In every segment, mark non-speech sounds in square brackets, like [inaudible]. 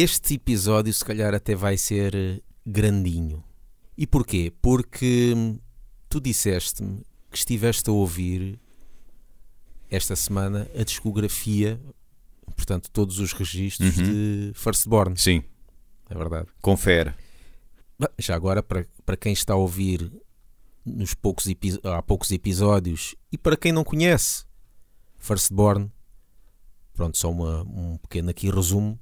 Este episódio, se calhar, até vai ser eh, grandinho. E porquê? Porque hum, tu disseste-me que estiveste a ouvir esta semana a discografia, portanto, todos os registros Uhum. de Firstborn. Sim, É verdade. confere. Já agora, para, para quem está a ouvir nos poucos há poucos episódios e para quem não conhece Firstborn, pronto, só uma, um pequeno aqui resumo.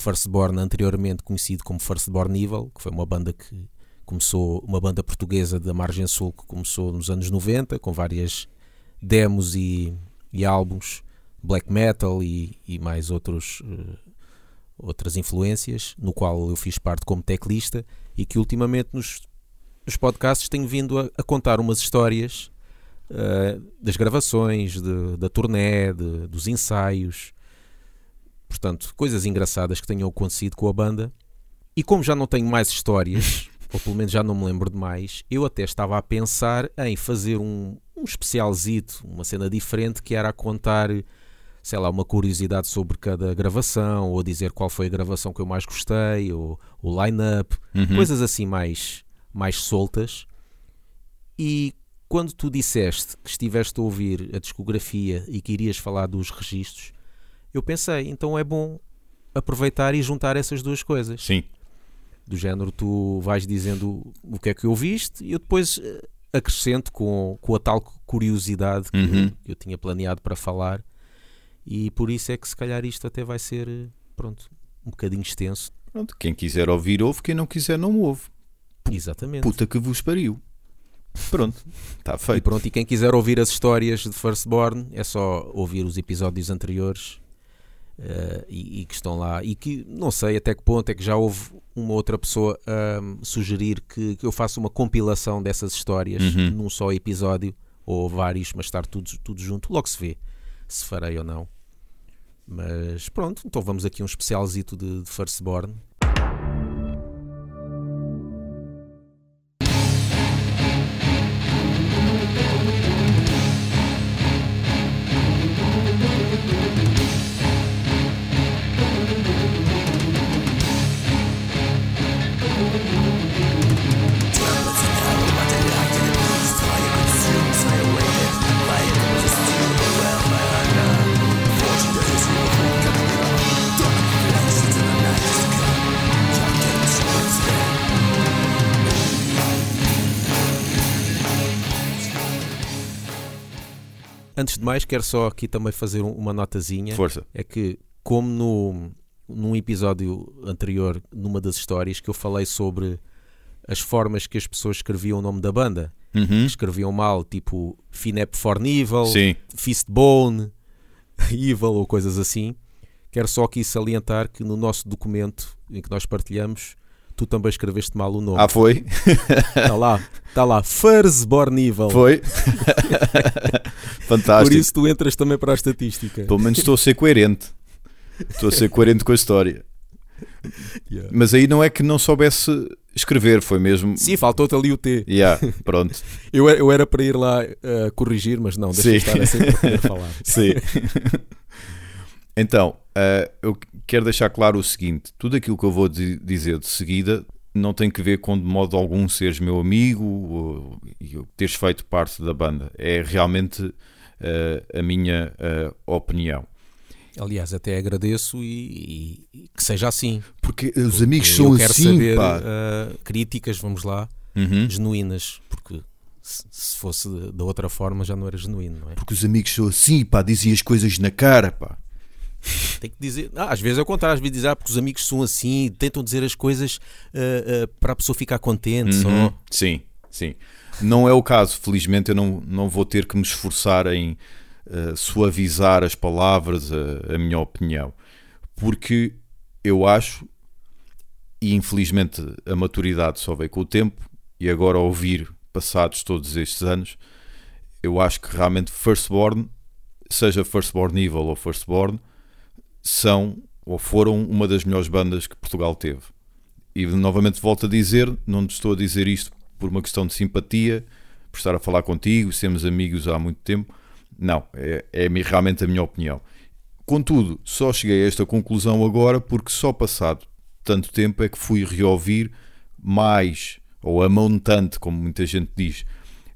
Firstborn, anteriormente conhecido como Firstborn Evil, que foi uma banda que começou, uma banda portuguesa da Margem Sul que começou nos anos 90, com várias demos e, e álbuns, black metal e, e mais outros, eh, outras influências, no qual eu fiz parte como teclista e que ultimamente nos, nos podcasts tenho vindo a, a contar umas histórias eh, das gravações, de- da turnê, de- dos ensaios, portanto, coisas engraçadas que tenham acontecido com a banda. E como já não tenho mais histórias, [laughs] ou pelo menos já não me lembro de mais, eu até estava a pensar em fazer um, um especialzito, uma cena diferente, que era a contar, sei lá, uma curiosidade sobre cada gravação, ou dizer qual foi a gravação que eu mais gostei, ou o line-up, Uhum. coisas assim mais, mais soltas. E quando tu disseste que estiveste a ouvir a discografia e que irias falar dos registros, eu pensei, então é bom aproveitar e juntar essas duas coisas. Sim, Do género, tu vais dizendo o que é que ouviste e eu depois eh, acrescento com, com a tal curiosidade que, Uhum. que eu tinha planeado para falar. E por isso é que se calhar isto até vai ser, pronto, um bocadinho extenso. pronto. Quem quiser ouvir, ouve. Quem não quiser, não ouve. Exatamente. Puta que vos pariu. Pronto, está E feito. pronto, e quem quiser ouvir as histórias de Firstborn é só ouvir os episódios anteriores eh, e, e que estão lá. E que não sei até que ponto é que já houve uma outra pessoa a sugerir que, que eu faça uma compilação dessas histórias Uhum. num só episódio ou vários, mas estar tudo, tudo junto. Logo se vê se farei ou não. Mas pronto, então vamos aqui um especialzito de, de Firstborn. Antes de mais, quero só aqui também fazer um- uma notazinha. Força. é que, como no, num episódio anterior, numa das histórias, que eu falei sobre as formas que as pessoas escreviam o nome da banda, Uhum. escreviam mal, tipo Finep for Evil, Sim, Fistbone, [laughs] Evil ou coisas assim. Quero só aqui salientar que no nosso documento em que nós partilhamos, tu também escreveste mal o nome. ah, foi? Está [laughs] lá, está lá, Fursborn Evil. Foi? [laughs] Por Fantástico. isso tu entras também para a estatística. Pelo menos estou a ser coerente. Estou a ser coerente com a história. Yeah. Mas aí não é que não soubesse escrever, foi mesmo. Sim, faltou-te ali o T. Yeah, [laughs] pronto. Eu, eu era para ir lá uh, corrigir, mas não, deixa Sim. estar assim para poder falar. [laughs] Sim. [laughs] então, eh, eu quero deixar claro o seguinte: tudo aquilo que eu vou di- dizer de seguida não tem que ver com de modo algum seres meu amigo ou, e teres feito parte da banda. É realmente eh, a minha opinião. Aliás, até agradeço e, e- e que seja assim. Porque os amigos Eu são quero assim, saber pá. uh, críticas, vamos lá, Uhum. genuínas, porque se, se fosse da outra forma já não era genuíno, não é? Porque os amigos são assim, pá, dizem as coisas na cara, pá. Tem que dizer, ah, às vezes é o contrário, às vezes dizer, ah, porque os amigos são assim, tentam dizer as coisas uh, uh, para a pessoa ficar contente Uhum. só. Sim, sim. Não é o caso, felizmente eu não, não vou ter que me esforçar em eh, suavizar as palavras, a, a minha opinião, porque eu acho, e infelizmente a maturidade só veio com o tempo, e agora ouvir passados todos estes anos, eu acho que realmente Firstborn, seja Firstborn Evil ou Firstborn, são ou foram uma das melhores bandas que Portugal teve. E novamente volto a dizer, não te estou a dizer isto por uma questão de simpatia, por estar a falar contigo, sermos amigos há muito tempo. Não, é, é realmente a minha opinião. Contudo, só cheguei a esta conclusão agora porque só passado tanto tempo é que fui reouvir mais, ou a montante, como muita gente diz,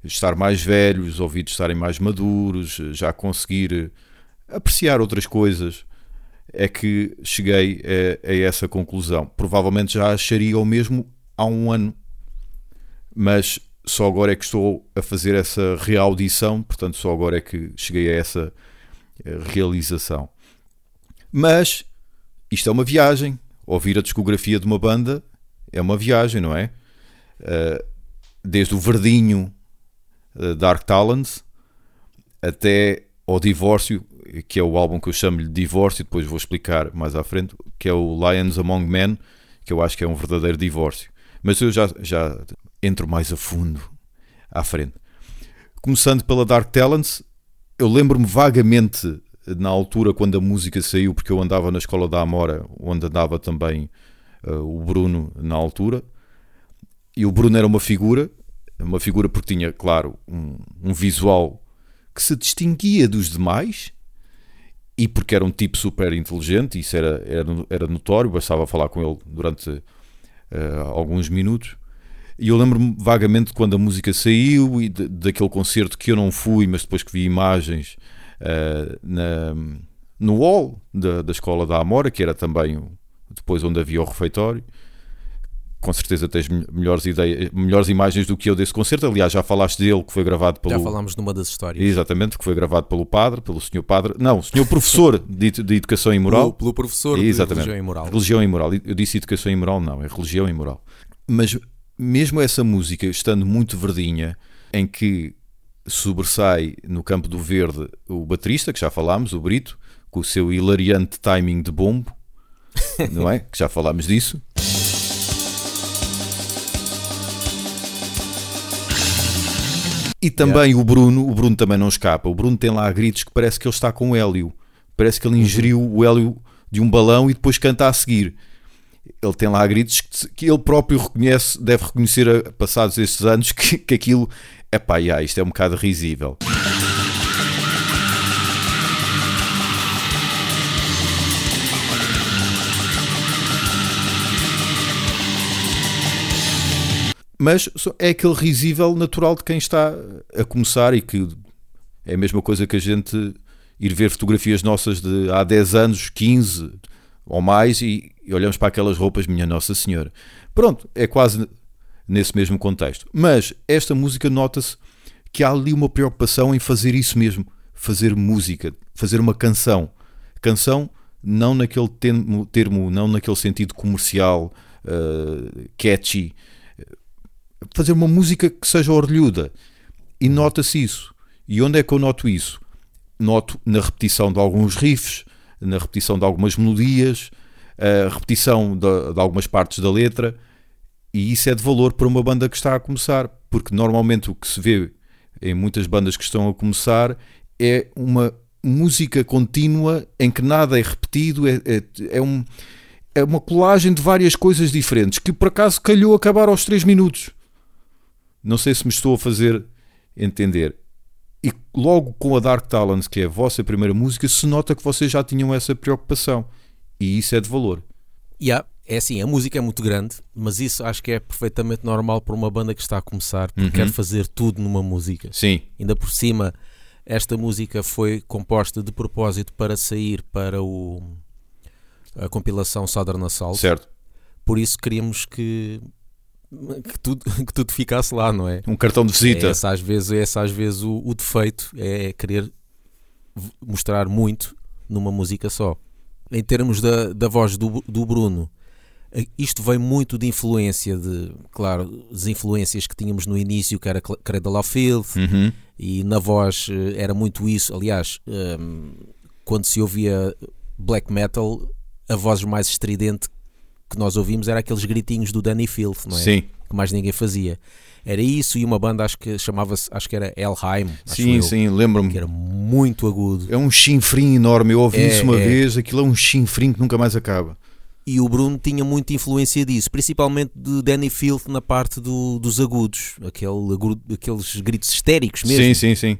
estar mais velho, os ouvidos estarem mais maduros, já conseguir apreciar outras coisas, é que cheguei a, a essa conclusão. Provavelmente já acharia o mesmo há um ano, mas só agora é que estou a fazer essa reaudição, portanto, só agora é que cheguei a essa eh, realização. Mas isto é uma viagem. Ouvir a discografia de uma banda é uma viagem, não é? Eh, desde o verdinho eh, Dark Talents até ao divórcio, que é o álbum que eu chamo de divórcio, depois vou explicar mais à frente, que é o Lions Among Men, que eu acho que é um verdadeiro divórcio. Mas eu já, já entro mais a fundo à frente. Começando pela Dark Talents, eu lembro-me vagamente na altura quando a música saiu, porque eu andava na escola da Amora, onde andava também uh, o Bruno na altura, e o Bruno era uma figura, uma figura porque tinha, claro, um, um visual que se distinguia dos demais e porque era um tipo super inteligente, isso era, era, era notório, bastava falar com ele durante uh, alguns minutos. E eu lembro-me vagamente quando a música saiu e de, daquele concerto que eu não fui, mas depois que vi imagens uh, na, no hall da, da escola da Amora, que era também depois onde havia o refeitório com certeza tens melhores ideias, melhores imagens do que eu desse concerto. Aliás, já falaste dele, que foi gravado pelo. Já falámos numa das histórias. Exatamente, que foi gravado pelo padre, pelo senhor padre. Não, senhor professor de, de Educação e Moral. Pelo, pelo professor Exatamente. de Religião e Moral. Religião e Moral. Eu disse Educação e Moral, não, é Religião e Moral. Mas mesmo essa música, estando muito verdinha, em que sobressai no campo do verde o baterista, que já falámos, o Brito, com o seu hilariante timing de bombo, [laughs] não é? Que já falámos disso. E também yeah. o Bruno, o Bruno também não escapa. O Bruno tem lá gritos que parece que ele está com o hélio. Parece que ele ingeriu o hélio de um balão e depois canta a seguir. Ele tem lá gritos que, que ele próprio reconhece, deve reconhecer, passados estes anos, que, que aquilo é pá, yeah, isto é um bocado risível. mas é aquele risível natural de quem está a começar e que é a mesma coisa que a gente ir ver fotografias nossas de há 10 anos, 15 ou mais e, e olhamos para aquelas roupas, minha Nossa Senhora. Pronto, é quase nesse mesmo contexto. Mas esta música nota-se que há ali uma preocupação em fazer isso mesmo, fazer música, fazer uma canção. Canção não naquele termo, termo não naquele sentido comercial, uh, catchy, fazer uma música que seja orlhuda. E nota-se isso. E onde é que eu noto isso? Noto na repetição de alguns riffs, na repetição de algumas melodias, a repetição de, de algumas partes da letra, e isso é de valor para uma banda que está a começar, porque normalmente o que se vê em muitas bandas que estão a começar é uma música contínua em que nada é repetido, é, é, é, um, é uma colagem de várias coisas diferentes que por acaso calhou acabar aos 3 minutos. Não sei se me estou a fazer entender. E logo com a Dark Talents, que é a vossa primeira música, se nota que vocês já tinham essa preocupação. E isso é de valor. Yeah, é assim, a música é muito grande, mas isso acho que é perfeitamente normal para uma banda que está a começar, porque uhum. quer fazer tudo numa música. Sim. Ainda por cima, esta música foi composta de propósito para sair para o, a compilação Southern Assault. Certo. Por isso queríamos que que tudo, [laughs] que tudo ficasse lá, não é? Um cartão de visita. É às vezes, é às vezes o, o defeito é querer mostrar muito numa música só. Em termos da, da voz do, do Bruno, eh, isto vem muito de influência de, claro, as influências que tínhamos no início, que era Cradle of Filth, uhum. e na voz eh, era muito isso. Aliás, um, ehm, quando se ouvia black metal, a voz mais estridente que nós ouvimos era aqueles gritinhos do Danny Filth, não é? Sim. Que mais ninguém fazia. Era isso e uma banda, acho que chamava-se, acho que era Elheim. Sim, eu, sim, lembro-me. Que era muito agudo. É um chinfrim enorme. Eu ouvi é, isso uma é. vez, aquilo é um chinfrim que nunca mais acaba. E o Bruno tinha muita influência disso, principalmente de Danny Filth na parte do, dos agudos, aquele, aqueles gritos histéricos mesmo. Sim, sim, sim.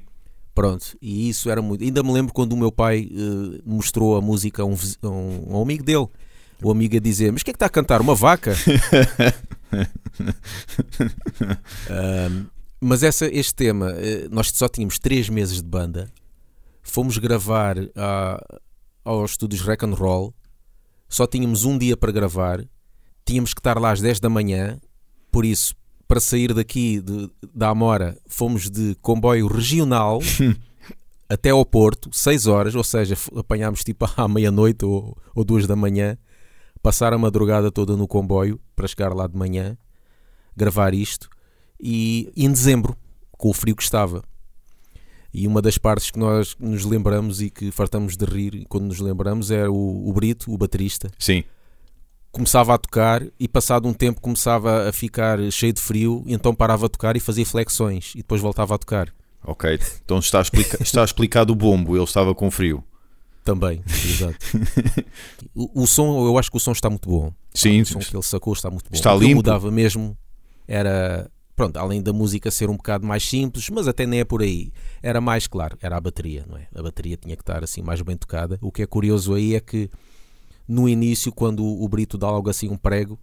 Pronto, e isso era muito. Ainda me lembro quando o meu pai uh, mostrou a música a um, a um, a um amigo dele o amigo a dizer: Mas o que é que está a cantar? Uma vaca? [laughs] Um, mas essa, este tema, eh, nós só tínhamos 3 meses de banda, fomos gravar a, aos estúdios Rock and Roll, só tínhamos um dia para gravar, tínhamos que estar lá às 10 da manhã, por isso, para sair daqui de, da Amora, fomos de comboio regional [laughs] até ao Porto, 6 horas, ou seja, apanhámos tipo [laughs] à meia-noite ou, ou duas da manhã, passar a madrugada toda no comboio para chegar lá de manhã, gravar isto, e, em dezembro, com o frio que estava. E uma das partes que nós nos lembramos e que fartamos de rir quando nos lembramos é o, o Brito, o baterista. Sim. Começava a tocar e passado um tempo começava a ficar cheio de frio, então parava a tocar e fazia flexões e depois voltava a tocar. Ok, então está, explica está explicado o bombo, ele estava com frio. Também, exato. [laughs] o, o, som, eu acho que o som está muito bom. Sim, o som que ele sacou está muito bom. Está o que limpo. mudava mesmo era, pronto, além da música ser um bocado mais simples, mas até nem é por aí. Era mais claro, era a bateria, não é? A bateria tinha que estar assim mais bem tocada. O que é curioso aí é que no início, quando o Brito dá logo assim um prego,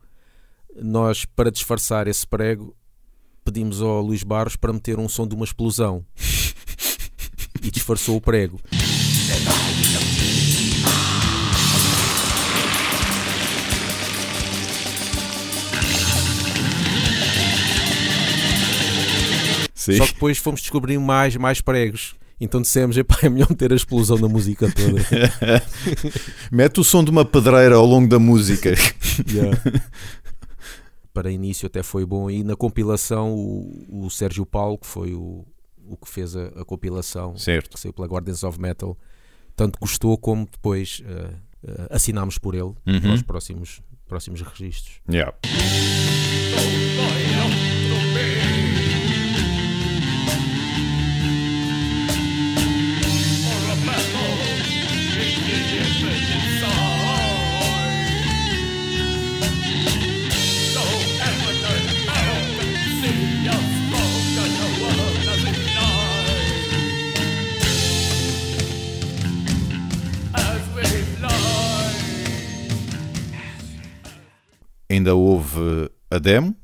nós, para disfarçar esse prego, pedimos ao Luís Barros para meter um som de uma explosão [laughs] e disfarçou o prego. Sim. Só que depois fomos descobrir mais, mais pregos. Então dissemos, epá, é melhor meter a explosão na música toda. [laughs] Mete o som de uma pedreira ao longo da música. Yeah. Para início até foi bom. E na compilação, o, o Sérgio Paulo, que foi o, o que fez a, a compilação, certo. que saiu pela Guardians of Metal, tanto gostou como depois uh, uh, assinámos por ele Uhum. para os próximos, próximos registros. Yeah. Ainda houve a demo,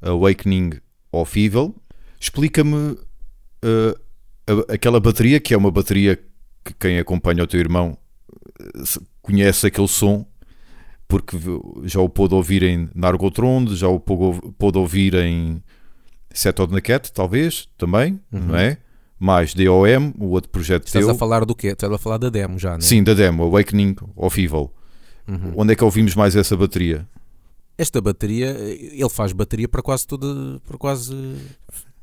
Awakening of Evil. Explica-me uh, aquela bateria, que é uma bateria que quem acompanha o teu irmão se- conhece aquele som, porque já o pôde ouvir em Nargothrond, já o pôde ouvir em Set of the Cat, talvez, também, não é? Mais DOM, o outro projeto Estás teu. a falar do quê? Estás a falar da demo já, né? Sim, da demo, Awakening of Evil. Uhum. Onde é que ouvimos mais essa bateria? Esta bateria, ele faz bateria para quase toda, para quase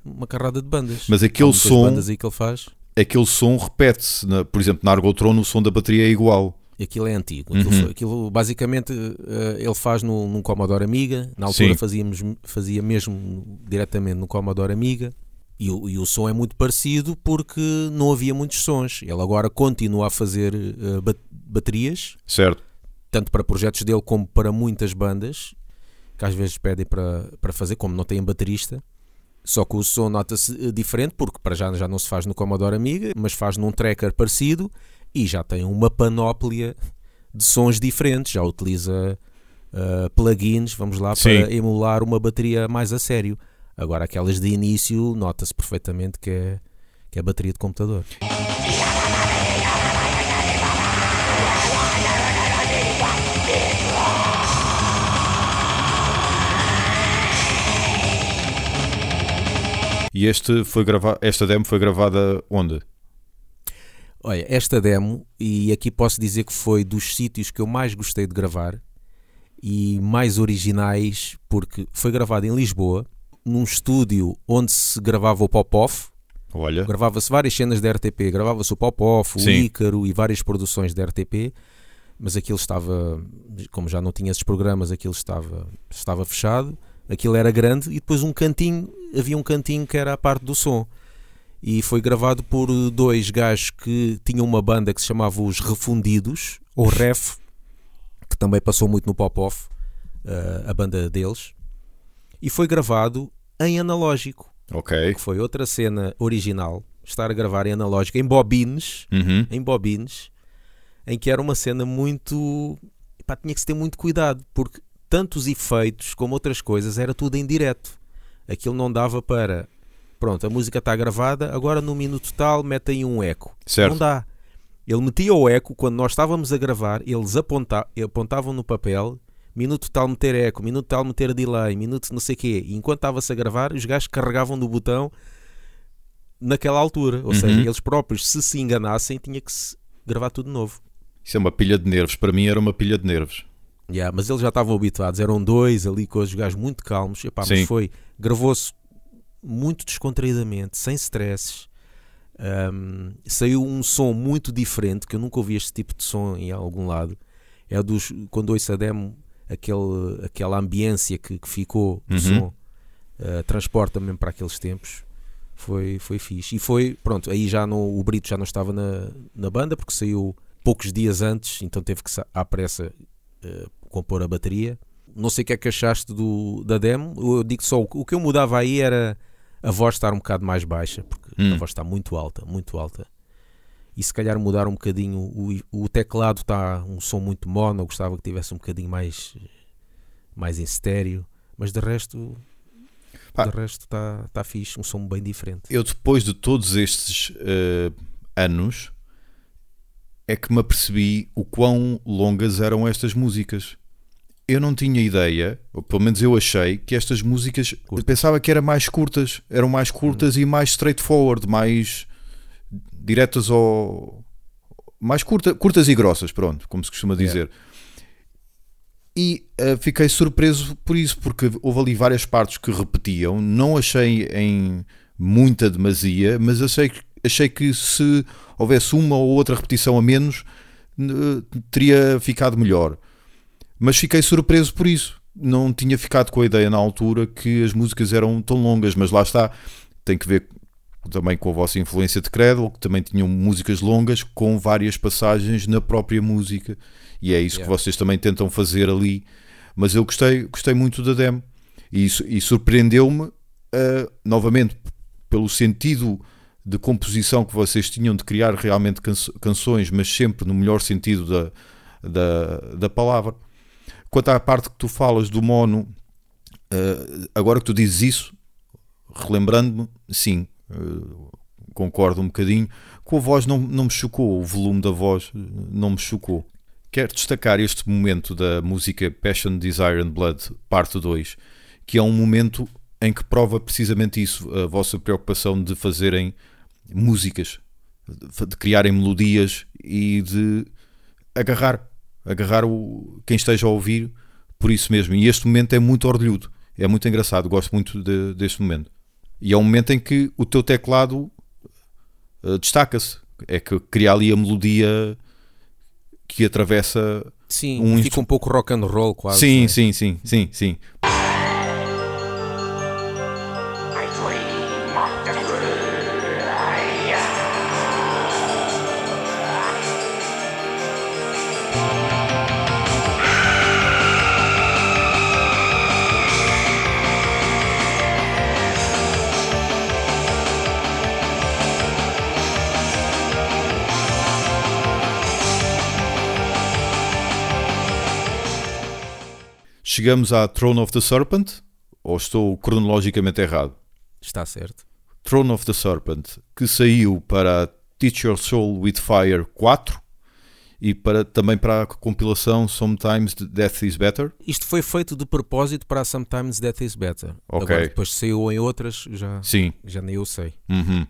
uma carrada de bandas. Mas aquele som, bandas aí que ele faz. aquele som repete-se. Por exemplo, na Argotron o som da bateria é igual. Aquilo é antigo. Aquilo, Uhum. foi- aquilo, basicamente eh, ele faz no, num Commodore Amiga. Na altura Sim. fazíamos, fazia mesmo diretamente no Commodore Amiga. E o, e o som é muito parecido porque não havia muitos sons. Ele agora continua a fazer eh, ba- baterias, Certo? tanto para projetos dele como para muitas bandas, que às vezes pedem para, para fazer, como não têm baterista. Só que o som nota-se eh, diferente, porque para já, já não se faz no Commodore Amiga, mas faz num tracker parecido e já tem uma panóplia de sons diferentes. Já utiliza eh, plugins, vamos lá, Sim. para emular uma bateria mais a sério. Agora, aquelas de início, nota-se perfeitamente que é, que é bateria de computador. E este foi grava esta demo foi gravada onde? Olha, esta demo, e aqui posso dizer que foi dos sítios que eu mais gostei de gravar e mais originais, porque foi gravado em Lisboa, num estúdio onde se gravava o Pop-Off. Olha, Gravava-se várias cenas da RTP, gravava-se o Pop-Off, o. Ícaro e várias produções da RTP, mas aquilo estava, como já não tinha esses programas, aquilo estava, estava fechado. Aquilo era grande e depois um cantinho, havia um cantinho que era a parte do som e foi gravado por dois gajos que tinham uma banda que se chamava Os Refundidos, ou Ref, que também passou muito no pop-off, eh, a banda deles, e foi gravado em analógico, ok. que foi outra cena original, estar a gravar em analógico, em bobines, Uhum. em bobines, em que era uma cena muito pá, tinha que se ter muito cuidado, porque tanto os efeitos como outras coisas era tudo em direto. Aquilo não dava para. Pronto, a música está gravada, agora no minuto tal mete aí um eco. Certo. Não dá. Ele metia o eco quando nós estávamos a gravar, eles aponta apontavam no papel, minuto tal meter eco, minuto tal meter delay, minuto não sei quê. E enquanto estava-se a gravar, os gajos carregavam no botão naquela altura. Ou Uhum. seja, eles próprios, se se enganassem, tinha que se gravar tudo de novo. Isso é uma pilha de nervos. Para mim era uma pilha de nervos. Yeah, mas eles já estavam habituados, eram dois ali com os gajos muito calmos. Epá, Sim. mas foi, gravou-se muito descontraídamente, sem stresses. Um, saiu um som muito diferente, que eu nunca ouvi este tipo de som em algum lado. É dos, quando ouço a demo, aquele, aquela ambiência que, que ficou do Uhum. som, uh, transporta-me para aqueles tempos. Foi, foi fixe. E foi, pronto, aí já não, o Brito já não estava na, na banda, porque saiu poucos dias antes, então teve que, à pressa, compor a bateria. Não sei o que é que achaste do, da demo. Eu digo só, o que eu mudava aí era a voz estar um bocado mais baixa, porque Hum. a voz está muito alta, muito alta. E se calhar mudar um bocadinho, o, o teclado está um som muito mono, eu gostava que tivesse um bocadinho mais, mais em estéreo, mas de resto, Pá. de resto está tá fixe, um som bem diferente. Eu, depois de todos estes eh, anos, é que me apercebi o quão longas eram estas músicas. Eu não tinha ideia, ou pelo menos eu achei, que estas músicas. Eu pensava que eram mais curtas. Eram mais curtas e mais straightforward, mais diretas ao. Mais curta, curtas e grossas, pronto, como se costuma dizer. E eh, fiquei surpreso por isso, porque houve ali várias partes que repetiam. Não achei em muita demasia, mas achei, que- achei que se houvesse uma ou outra repetição a menos, n- teria ficado melhor. Mas fiquei surpreso por isso. Não tinha ficado com a ideia na altura que as músicas eram tão longas, mas lá está. Tem que ver também com a vossa influência de Cradle, que também tinham músicas longas com várias passagens na própria música. E é isso que Yeah. vocês também tentam fazer ali. Mas eu gostei, gostei muito da demo. E, e surpreendeu-me, ah, novamente, pelo sentido de composição que vocês tinham de criar realmente canções, mas sempre no melhor sentido da, da, da palavra. Quanto à parte que tu falas do mono, ah, agora que tu dizes isso, relembrando-me, sim, ah, concordo um bocadinho. Com a voz não, não me chocou, o volume da voz eh, não me chocou. Quero destacar este momento da música Passion, Desire and Blood, parte 2, que é um momento em que prova precisamente isso, a vossa preocupação de fazerem músicas, de criarem melodias e de agarrar, agarrar o, quem esteja a ouvir por isso mesmo. E este momento é muito orgulhudo, é muito engraçado, gosto muito de- deste momento. E é um momento em que o teu teclado eh, destaca-se, é que cria ali a melodia que atravessa. Sim, Um fica um pouco rock and roll quase. sim, né? sim, sim, sim, sim. Chegamos à Throne of the Serpent, ou estou cronologicamente errado? Está certo. Throne of the Serpent, que saiu para Teach Your Soul with Fire 4 e para, também para a compilação Sometimes Death is Better. Isto foi feito de propósito para a Sometimes Death is Better. Ok. Agora, depois saiu em outras, já, Sim. já nem eu sei. Uhum.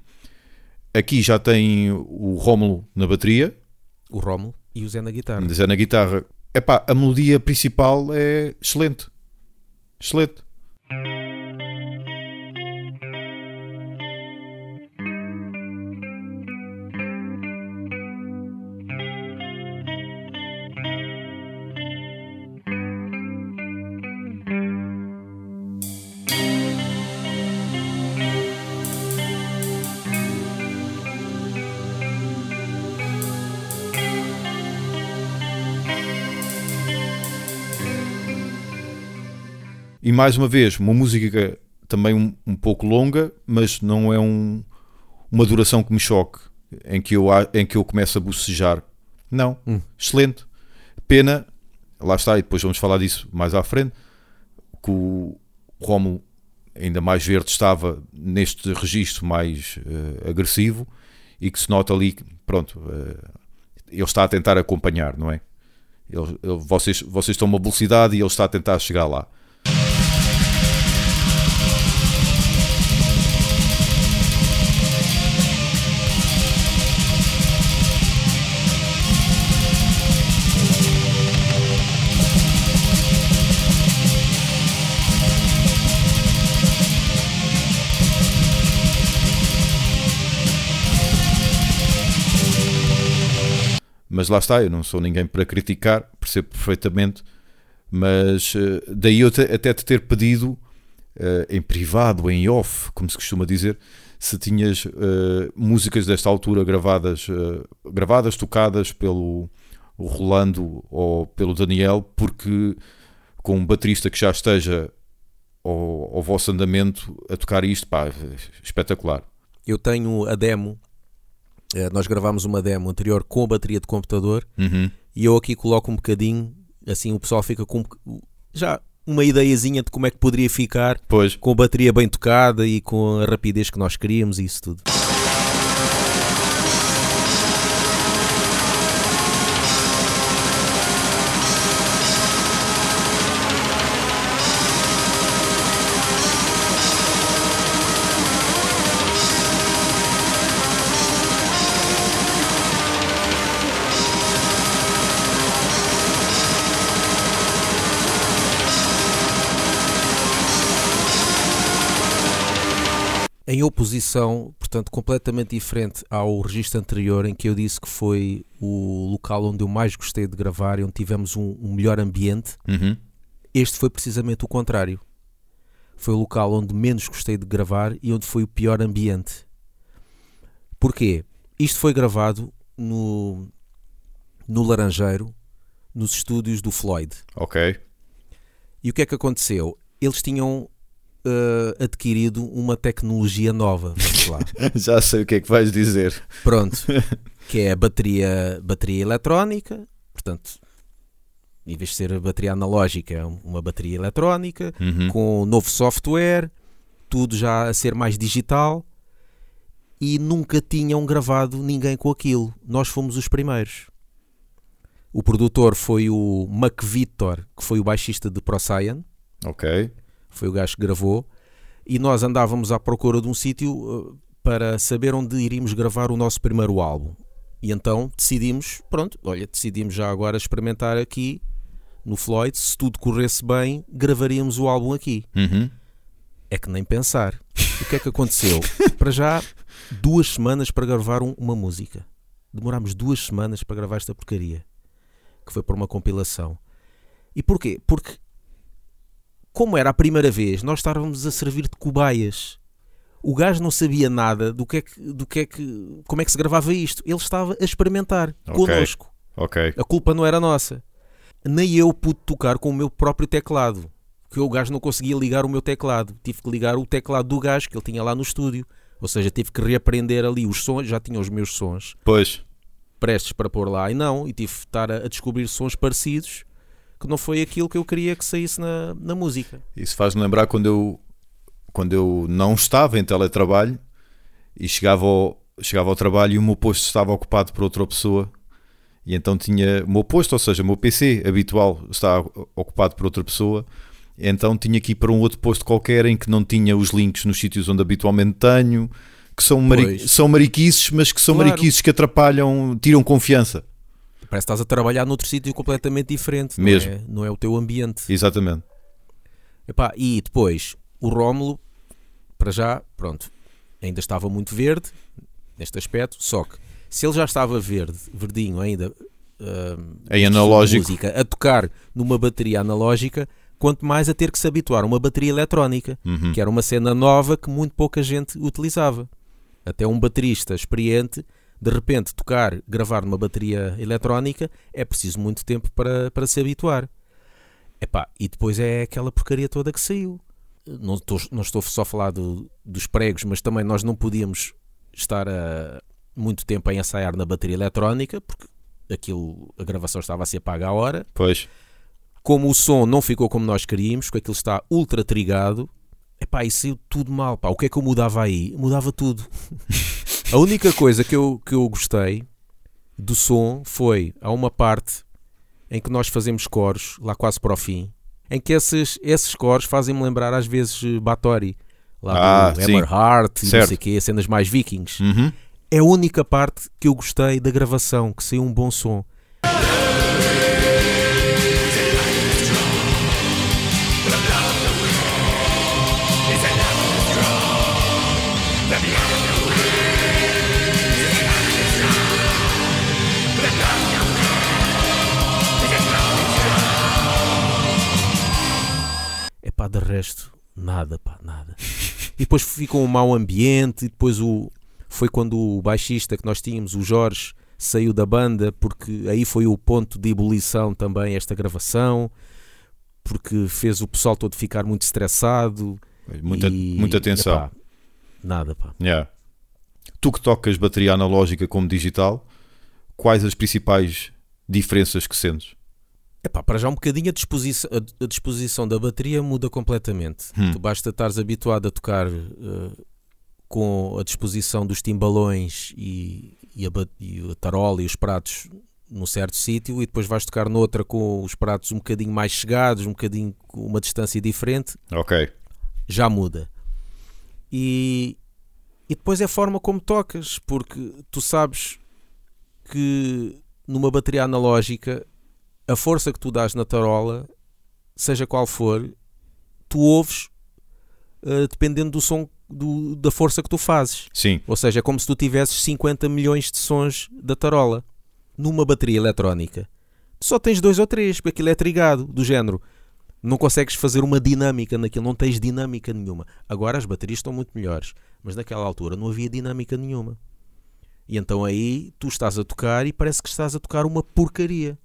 Aqui já tem o Rómulo na bateria, O Rómulo e o Zé na guitarra. Zé na guitarra. Epá, a melodia principal é excelente. Excelente. Mais uma vez, uma música também um, um pouco longa, mas não é um, uma duração que me choque, em que eu, em que eu começo a bocejar. Não, Hum. excelente. Pena lá está, e depois vamos falar disso mais à frente, que o Rómulo, ainda mais verde, estava neste registro mais eh, agressivo e que se nota ali, que, pronto, eh, ele está a tentar acompanhar, não é? Ele- ele- vocês, vocês estão uma velocidade e ele está a tentar chegar lá. Mas lá está, eu não sou ninguém para criticar, percebo perfeitamente, mas eh, daí eu te- até te ter pedido eh, em privado, em off, como se costuma dizer, se tinhas eh, músicas desta altura gravadas, eh, gravadas, tocadas pelo Rolando ou pelo Daniel, porque com um baterista que já esteja ao, ao vosso andamento a tocar isto, pá, espetacular. Eu tenho a demo, nós gravámos uma demo anterior com a bateria de computador Uhum. e eu aqui coloco um bocadinho, assim o pessoal fica com já uma ideiazinha de como é que poderia ficar Pois, com a bateria bem tocada e com a rapidez que nós queríamos e isso tudo. Oposição, portanto, completamente diferente ao registro anterior, em que eu disse que foi o local onde eu mais gostei de gravar e onde tivemos um, um melhor ambiente, Uhum. este foi precisamente o contrário. Foi o local onde menos gostei de gravar e onde foi o pior ambiente. Porquê? Isto foi gravado no, no Laranjeiro, nos estúdios do Floyd. ok. E o que é que aconteceu? Eles tinham eh, adquirido uma tecnologia nova. [laughs] Já sei o que é que vais dizer. Pronto. [laughs] que é a bateria, bateria eletrónica. Portanto, em vez de ser a bateria analógica, é uma bateria eletrónica. Uhum. Com novo software. Tudo já a ser mais digital. E nunca tinham gravado ninguém com aquilo. Nós fomos os primeiros. O produtor foi o Mac Victor, que foi o baixista de Procyon. Ok. Foi o gajo que gravou, e nós andávamos à procura de um sítio uh, para saber onde iríamos gravar o nosso primeiro álbum. E então decidimos, pronto, olha, decidimos já agora experimentar aqui no Floyd, se tudo corresse bem, gravaríamos o álbum aqui. Uhum. É que nem pensar. O que é que aconteceu? [laughs] para já, duas semanas para gravar um- uma música. Demorámos duas semanas para gravar esta porcaria. Que foi por uma compilação. E porquê? Porque, como era a primeira vez, nós estávamos a servir de cobaias. O gajo não sabia nada do que é que, do que, é que como é que se gravava isto. Ele estava a experimentar Ok. connosco. Ok. A culpa não era nossa. Nem eu pude tocar com o meu próprio teclado. Que o gajo não conseguia ligar o meu teclado. Tive que ligar o teclado do gajo que ele tinha lá no estúdio. Ou seja, tive que reaprender ali os sons. Já tinha os meus sons Pois. prestes para pôr lá e não. E tive que estar a, a descobrir sons parecidos não foi aquilo que eu queria que saísse na, na música. Isso faz-me lembrar quando eu, quando eu não estava em teletrabalho e chegava ao, chegava ao trabalho e o meu posto estava ocupado por outra pessoa. E então tinha o meu posto, ou seja, o meu PC habitual está ocupado por outra pessoa. Então tinha que ir para um outro posto qualquer em que não tinha os links nos sítios onde habitualmente tenho, que são, mari Pois. são mariquices, mas que são Claro. mariquices que atrapalham, tiram confiança. Parece que estás a trabalhar noutro sítio completamente diferente. Mesmo. Não é, não é o teu ambiente. Exatamente. Epá, e depois, o Rómulo, para já, pronto, ainda estava muito verde neste aspecto, só que se ele já estava verde, verdinho ainda, ahm, Em analógico. música, a tocar numa bateria analógica, quanto mais a ter que se habituar a uma bateria eletrónica, Uhum. que era uma cena nova que muito pouca gente utilizava. Até um baterista experiente, de repente tocar, gravar numa bateria eletrónica, é preciso muito tempo para, para se habituar. Epá, e depois é aquela porcaria toda que saiu. Não estou, não estou só a falar do- dos pregos, mas também nós não podíamos estar a- muito tempo a ensaiar na bateria eletrónica, porque aquilo, a gravação estava a ser paga à hora. Pois. como o som não ficou como nós queríamos, porque aquilo está ultra trigado, epá, e saiu tudo mal. Pá. O que é que eu mudava aí? Mudava tudo. [laughs] A única coisa que eu, que eu gostei do som foi há uma parte em que nós fazemos coros, lá quase para o fim, em que esses, esses coros fazem-me lembrar às vezes Bathory, lá Ah, do. Hammerheart e não sei o quê, cenas mais vikings. Uhum. É a única parte que eu gostei da gravação, que saiu um bom som. Resto, nada, pá, nada. [laughs] E depois ficou um mau ambiente, e depois o, foi quando o baixista que nós tínhamos, o Jorge, saiu da banda, porque aí foi o ponto de ebulição também, esta gravação, porque fez o pessoal todo ficar muito estressado. Muita, e, muita tensão. epá, nada, pá. Yeah. Tu que tocas bateria analógica como digital, quais as principais diferenças que sentes? Epá, para já um bocadinho a disposição, a, disposição da bateria muda completamente. Hum. Tu basta estares habituado a tocar eh, com a disposição dos timbalões e, e, a, e a tarola e os pratos num certo sítio e depois vais tocar noutra com os pratos um bocadinho mais chegados, um bocadinho com uma distância diferente, Ok. já muda. E, e depois é a forma como tocas, porque tu sabes que numa bateria analógica a força que tu dás na tarola, seja qual for, tu ouves eh, dependendo do som, do- da força que tu fazes. Sim. Ou seja, é como se tu tivesses 50 milhões de sons da tarola numa bateria eletrónica. Tu só tens dois ou três, porque aquilo é trigado, do género. Não consegues fazer uma dinâmica naquilo, não tens dinâmica nenhuma. Agora as baterias estão muito melhores, mas naquela altura não havia dinâmica nenhuma. E então aí tu estás a tocar e parece que estás a tocar uma porcaria.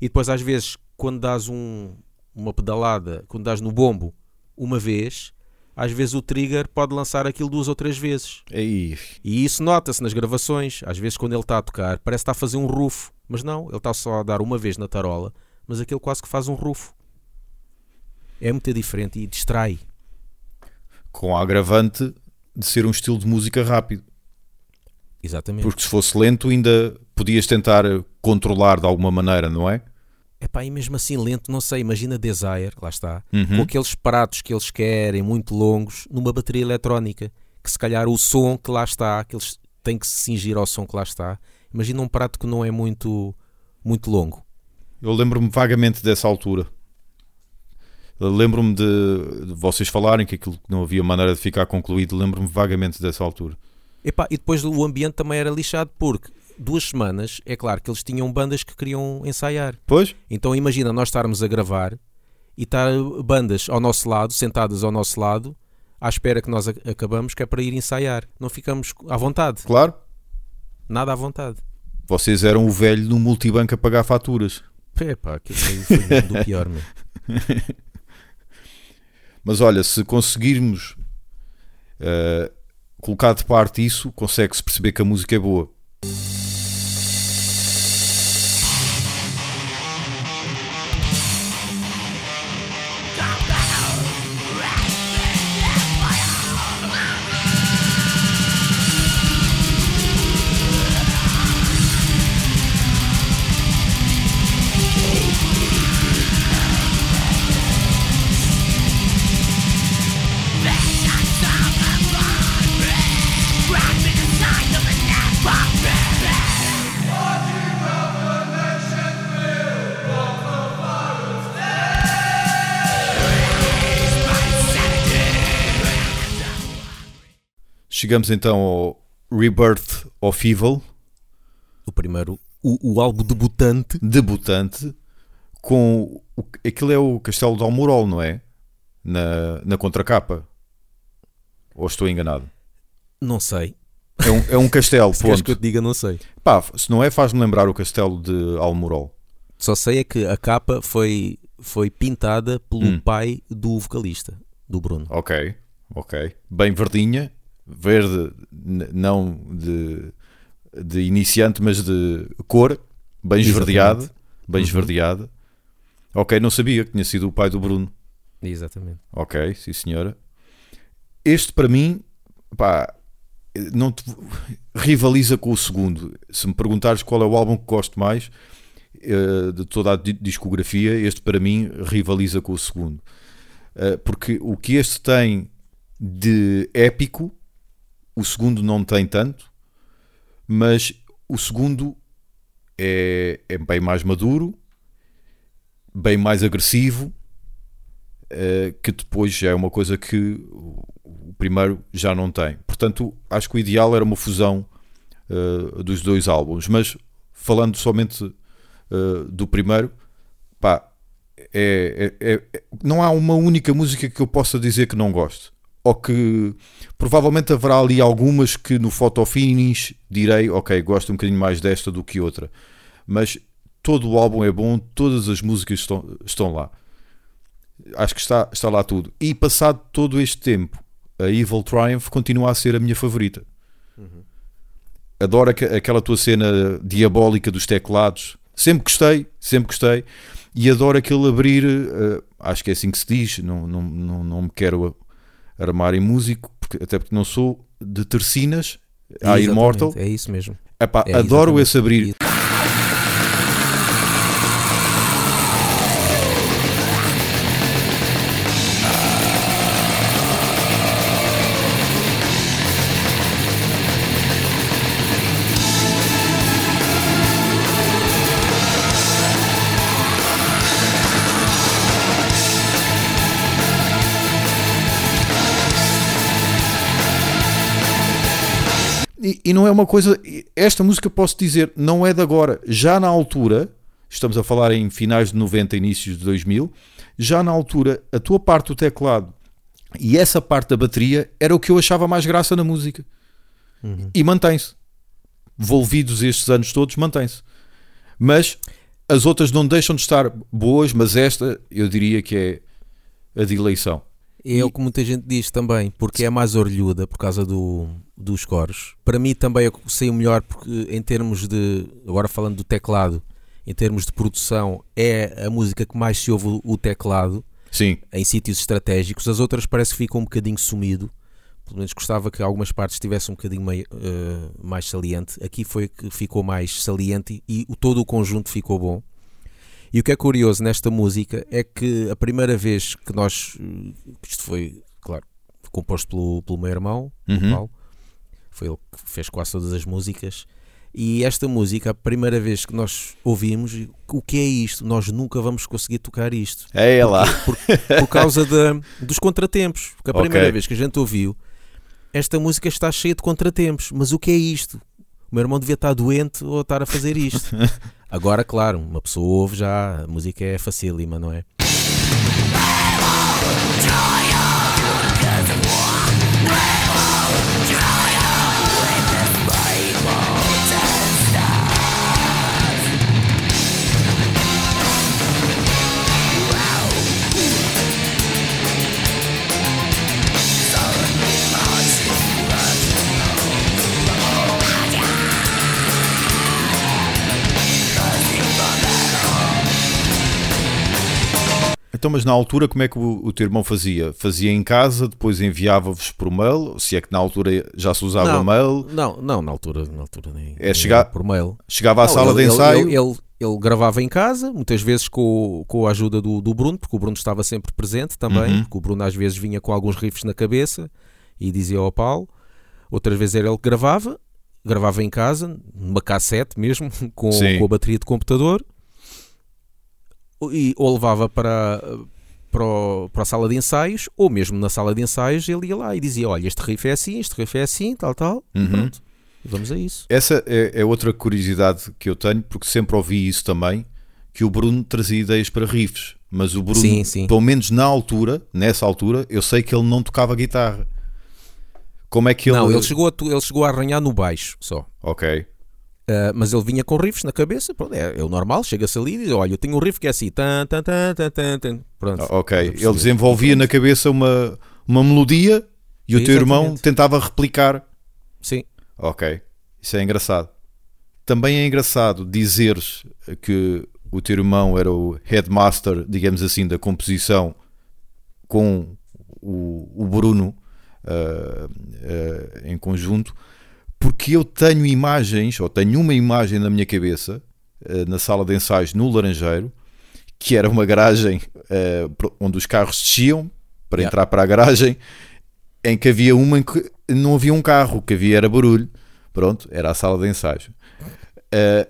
E depois às vezes, quando dás um- uma pedalada, quando dás no bombo uma vez, às vezes o trigger pode lançar aquilo duas ou três vezes. Aí, E isso nota-se nas gravações. Às vezes, quando ele está a tocar, parece que está a fazer um rufo. Mas não, ele está só a dar uma vez na tarola, mas aquele quase que faz um rufo. É muito diferente e distrai. com a agravante de ser um estilo de música rápido. Exatamente. Porque se fosse lento, ainda podias tentar controlar de alguma maneira, não é? Epá, e mesmo assim lento, não sei, imagina Desire, lá está, Uhum. com aqueles pratos que eles querem, muito longos, numa bateria eletrónica, que se calhar o som que lá está, que eles têm que se cingir ao som que lá está. Imagina um prato que não é muito, muito longo. Eu lembro-me vagamente dessa altura. Lembro-me de, de vocês falarem que aquilo não havia maneira de ficar concluído. Lembro-me vagamente dessa altura. Epá, e depois o ambiente também era lixado, porque duas semanas, é claro que eles tinham bandas que queriam ensaiar. Pois? Então imagina nós estarmos a gravar e estar bandas ao nosso lado, sentadas ao nosso lado, à espera que nós acabamos, que é para ir ensaiar. Não ficamos à vontade, Claro. nada à vontade. Vocês eram o velho no multibanco a pagar faturas. Epá, aquilo foi, foi do pior, meu. [laughs] Mas olha, se conseguirmos eh, colocar de parte isso, consegue-se perceber que a música é boa. Chegamos então ao Rebirth of Evil, O primeiro, o, o álbum debutante. debutante, com. O, aquilo é o Castelo de Almorol, não é? Na, na contracapa. Ou estou enganado? Não sei. É um, é um castelo, [laughs] Se queres que eu ponto. te diga, não sei. Pá, se não é, faz-me lembrar o castelo de Almorol. Só sei é que a capa foi, foi pintada pelo Hum. pai do vocalista, do Bruno. Ok, ok. Bem verdinha, verde, não de, de iniciante, mas de cor, bem esverdeada. Bem Uhum. esverdeada. Ok, não sabia que tinha sido o pai do Bruno. Exatamente. Ok, sim senhora. Este para mim, pá, não te- rivaliza com o segundo. Se me perguntares qual é o álbum que gosto mais eh, de toda a di- discografia, este para mim rivaliza com o segundo. Eh, porque o que este tem de épico, o segundo não tem tanto, mas o segundo é, é bem mais maduro, bem mais agressivo, eh, que depois é uma coisa que o primeiro já não tem. Portanto, acho que o ideal era uma fusão eh, dos dois álbuns. Mas falando somente eh, do primeiro, pá, é- é- é- não há uma única música que eu possa dizer que não gosto. Ou que provavelmente haverá ali algumas que no photo finish direi, ok, gosto um bocadinho mais desta do que outra. Mas todo o álbum é bom, todas as músicas estão, estão lá. Acho que está, está lá tudo. E passado todo este tempo, a Evil Triumph continua a ser a minha favorita. Adoro aque- aquela tua cena diabólica dos teclados. Sempre gostei, sempre gostei. E adoro aquele abrir, eh, acho que é assim que se diz, não, não, não, não me quero armar em músico, porque- até porque não sou de tercinas, a Immortal. É isso mesmo. Epá, É, adoro esse abrir. E, não é uma coisa. Esta música posso dizer, não é de agora. Já na altura, estamos a falar em finais de 90, inícios de 2000, já na altura, a tua parte do teclado e essa parte da bateria era o que eu achava mais graça na música. E mantém-se. Volvidos estes anos todos, mantém-se. Mas as outras não deixam de estar boas, mas esta eu diria que é a de eleição. É o que muita gente diz também, porque é mais orlhuda por causa do, dos coros. Para mim também eu sei o melhor porque em termos de, agora falando do teclado, em termos de produção, é a música que mais se ouve o- teclado Sim, em sítios estratégicos. As outras parece que ficam um bocadinho sumido. Pelo menos gostava que algumas partes estivessem um bocadinho mei- eh, mais saliente. Aqui foi que ficou mais saliente e, o- todo o conjunto ficou bom. E o que é curioso nesta música é que a primeira vez que nós. eh, Isto foi, claro, composto pelo, pelo meu irmão, Uhum. Paulo. Foi ele que fez quase todas as músicas. E esta música, a primeira vez que nós ouvimos, o que é isto? Nós nunca vamos conseguir tocar isto é lá. por, por causa da- dos contratempos. Porque a primeira vez que a gente ouviu, esta música está cheia de contratempos. Mas o que é isto? O meu irmão devia estar doente ou estar a fazer isto. [laughs] Agora, claro, uma pessoa ouve já, a música é facílima, não é? Então, mas na altura, como é que o, o teu irmão fazia? Fazia em casa, depois enviava-vos por mail? Se é que na altura já se usava Não. mail? Não, não, na altura, na altura nem, É nem chegar- era por mail. Chegava à Não, sala ele, de ensaio? Ele, ele- ele gravava em casa, muitas vezes com, com a ajuda do, do Bruno, porque o Bruno estava sempre presente também, Uhum. porque o Bruno às vezes vinha com alguns riffs na cabeça e dizia ao Paulo. Outras vezes era ele que gravava, gravava em casa, numa cassete mesmo, [laughs] com, Sim. com a bateria de computador, e, ou levava para, para, o- para a sala de ensaios, ou mesmo na sala de ensaios ele ia lá e dizia: Olha, este riff é assim, este riff é assim, tal, tal, Uhum. pronto, vamos a isso. Essa é, é outra curiosidade que eu tenho, porque sempre ouvi isso também, que o Bruno trazia ideias para riffs. Mas o Bruno, Sim, sim. pelo menos na altura, nessa altura, eu sei que ele não tocava guitarra. Como é que ele... Não, ele chegou, a, ele chegou a arranhar no baixo só. Ok. Uh, mas ele vinha com riffs na cabeça, pronto, é, é o normal, chega-se ali e diz: Olha, eu tenho um riff que é assim, tan, tan, tan, tan, tan, tan. pronto. Ah, Ok. Ele desenvolvia na cabeça uma, uma melodia e o teu irmão tentava replicar. Sim, Ok. Isso é engraçado. Também é engraçado dizeres que o teu irmão era o headmaster, digamos assim, da composição com o, o Bruno uh, uh, em conjunto, porque eu tenho imagens, ou tenho uma imagem na minha cabeça, uh, na sala de ensaios no Laranjeiro, que era uma garagem onde os carros desciam para Yeah. entrar para a garagem, em que havia uma em que não havia um carro, o que havia era barulho. Pronto, era a sala de ensaios. Uh,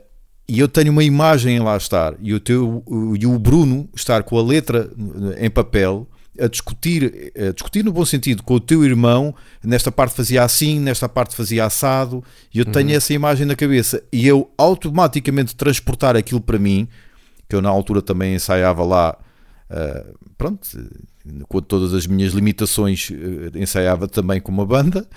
e eu tenho uma imagem em lá estar, e o, teu, e o Bruno estar com a letra em papel a discutir, a discutir no bom sentido com o teu irmão, nesta parte fazia assim, nesta parte fazia assado, e eu tenho essa imagem na cabeça, e eu automaticamente transportar aquilo para mim, que eu na altura também ensaiava lá, uh, pronto, com todas as minhas limitações, uh, ensaiava também com uma banda,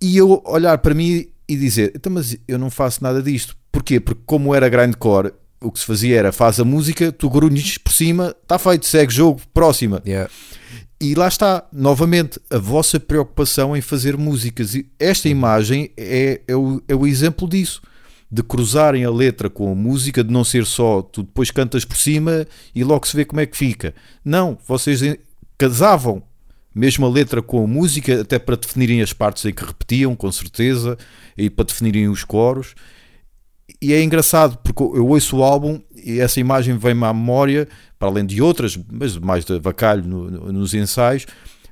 e eu olhar para mim e dizer, então, mas eu não faço nada disto. Porquê? Porque como era grindcore, o que se fazia era faz a música, tu grunhes por cima, está feito, segue jogo, próxima. Yeah. E lá está, novamente, a vossa preocupação em fazer músicas. E esta imagem é, é, o, é o exemplo disso. De cruzarem a letra com a música, de não ser só tu depois cantas por cima e logo se vê como é que fica. Não, vocês casavam mesmo a letra com a música, até para definirem as partes em que repetiam, com certeza, e para definirem os coros. E é engraçado, porque eu ouço o álbum e essa imagem vem-me à memória, para além de outras, mas mais de vacalho no- no- nos ensaios,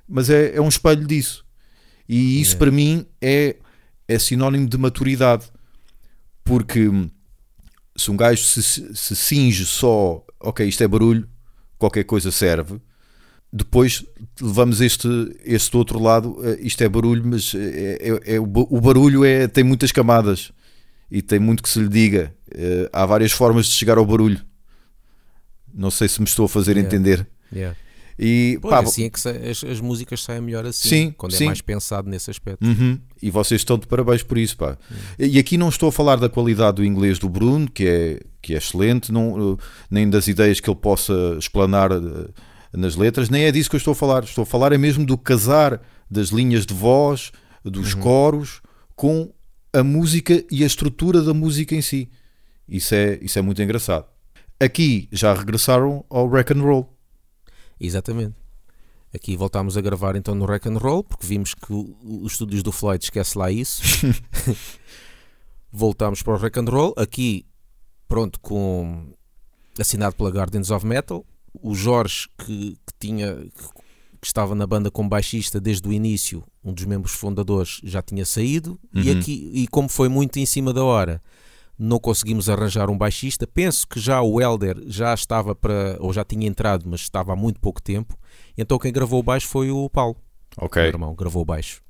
mas é, é um espelho disso. E isso Yeah. para mim é, é sinónimo de maturidade, porque hum, se um gajo se, se cinge só, ok, isto é barulho, qualquer coisa serve, depois levamos este, este outro lado, eh, isto é barulho, mas é, é- é- o ba- o barulho é, tem muitas camadas e tem muito que se lhe diga. Eh, há várias formas de chegar ao barulho. Não sei se me estou a fazer Yeah. entender. Yeah. E Pois, pá, assim é que as, as músicas saem melhor assim, Sim, quando sim. é mais pensado nesse aspecto. Uhum. E vocês estão de parabéns por isso, pá. E aqui não estou a falar da qualidade do inglês do Bruno, que é, que é excelente, não, uh, nem das ideias que ele possa explanar uh, nas letras, nem é disso que eu estou a falar. Estou a falar é mesmo do casar das linhas de voz, dos coros, com a música e a estrutura da música em si. Isso é, isso é muito engraçado. Aqui já regressaram ao rock and roll. Exatamente. Aqui voltámos a gravar então no Rock and Roll, porque vimos que os estúdios do Floyd esquece lá isso. [laughs] Voltámos para o Rock and Roll. Aqui, pronto, com assinado pela Guardians of Metal. O Jorge, que, que tinha que estava na banda como baixista desde o início, um dos membros fundadores, já tinha saído. E Uhum. aqui, e como foi muito em cima da hora, não conseguimos arranjar um baixista. Penso que já o Elder já estava para, ou já tinha entrado, mas estava há muito pouco tempo. Então quem gravou o baixo foi o Paulo, Ok. meu irmão, gravou o baixo.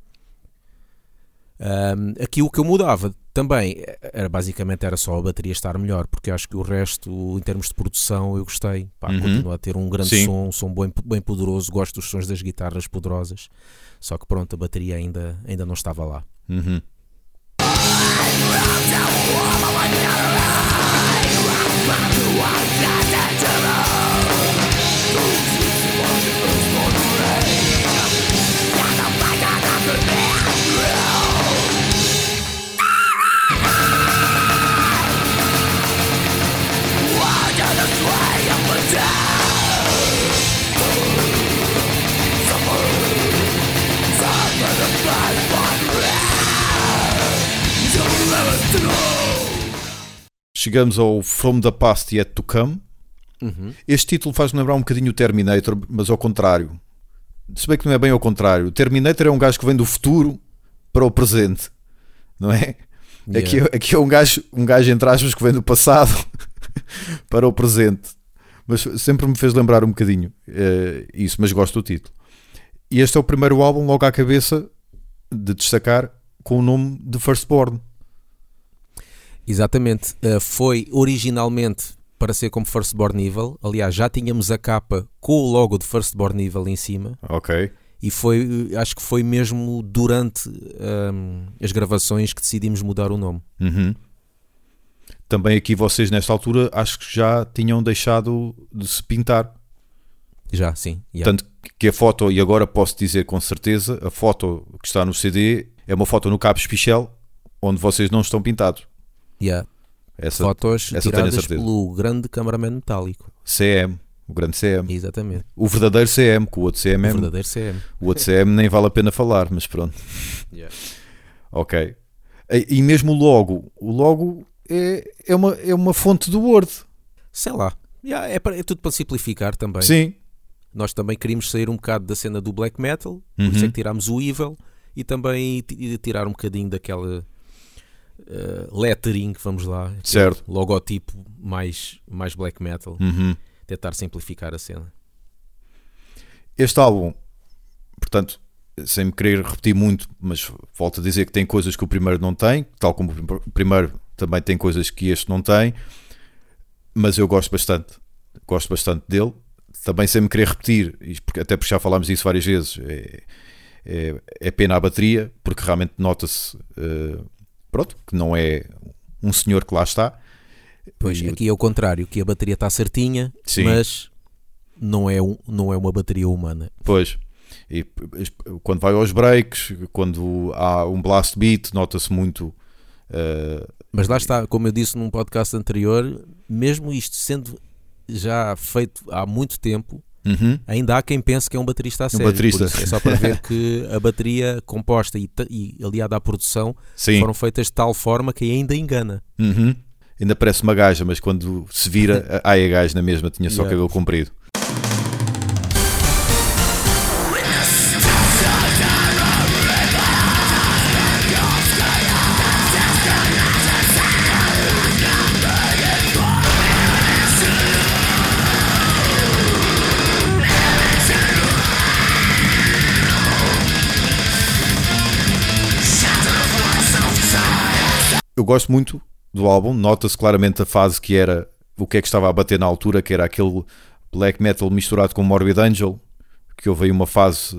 Ahm, aqui o que eu mudava também era basicamente era só a bateria estar melhor, porque acho que o resto, em termos de produção, eu gostei. Pá, Uhum. Continua a ter um grande Sim. som, um som bem, bem poderoso. Gosto dos sons das guitarras poderosas. Só que pronto, a bateria ainda, ainda não estava lá. Uhum. Chegamos ao From the Past Yet to Come. Uhum. Este título faz-me lembrar um bocadinho o Terminator, mas ao contrário. Se bem que não é bem ao contrário. O Terminator é um gajo que vem do futuro para o presente, não é? Aqui, Yeah. aqui é um gajo, um gajo, entre aspas, que vem do passado [laughs] para o presente. Mas sempre me fez lembrar um bocadinho eh, isso, mas gosto do título. E este é o primeiro álbum, logo à cabeça, de destacar com o nome de Firstborn. Exatamente. Uh, foi originalmente para ser como Firstborn Evil. Aliás, já tínhamos a capa com o logo de Firstborn Evil em cima. Ok. E foi, uh, acho que foi mesmo durante um, as gravações que decidimos mudar o nome. Uhum. Também aqui vocês, nesta altura, acho que já tinham deixado de se pintar. Já, sim. yeah. Tanto que a foto, e agora posso dizer com certeza, a foto que está no CD é uma foto no Cabo Espichel, onde vocês não estão pintados. Yeah. Essa Fotos essa tiradas pelo grande cameraman metálico. CM, o grande CM. Exatamente. O verdadeiro CM, que o outro CM, O verdadeiro CM. o outro CM nem vale a pena falar, mas pronto. Ok. E, mesmo o logo, o logo é, é, uma, é uma fonte do Word. Sei lá. Yeah, é, para- é tudo para simplificar também. Sim. Nós também queríamos sair um bocado da cena do black metal, por Uhum. isso é que tirámos o Evil e também ti- tirar um bocadinho daquela eh, lettering, vamos lá, aquele Certo. logotipo mais, mais black metal, Uhum. tentar simplificar a cena. Este álbum, portanto, sem me querer repetir muito, mas volto a dizer que tem coisas que o primeiro não tem, tal como o primeiro também tem coisas que este não tem, mas eu gosto bastante, gosto bastante dele. Também sem me querer repetir, até porque já falámos disso várias vezes, é, é- é pena a bateria, porque realmente nota-se eh, pronto, que não é um senhor que lá está. Pois, E aqui é o contrário, que a bateria está certinha, Sim. mas não é, um, não é uma bateria humana. Pois. E quando vai aos breaks, quando há um blast beat, nota-se muito. eh, Mas lá está, como eu disse num podcast anterior, mesmo isto sendo já feito há muito tempo, uhum, ainda há quem pense que é um baterista a sério. baterista. Por isso É só para ver que a bateria composta e, e aliada à produção Sim. foram feitas de tal forma que ainda engana. Uhum. Ainda parece uma gaja, mas quando se vira, [laughs] ai a gaja na mesma, tinha só Yeah. cabelo comprido. Gosto muito do álbum, nota-se claramente a fase que era o que é que estava a bater na altura, que era aquele black metal misturado com Morbid Angel, que houve aí uma fase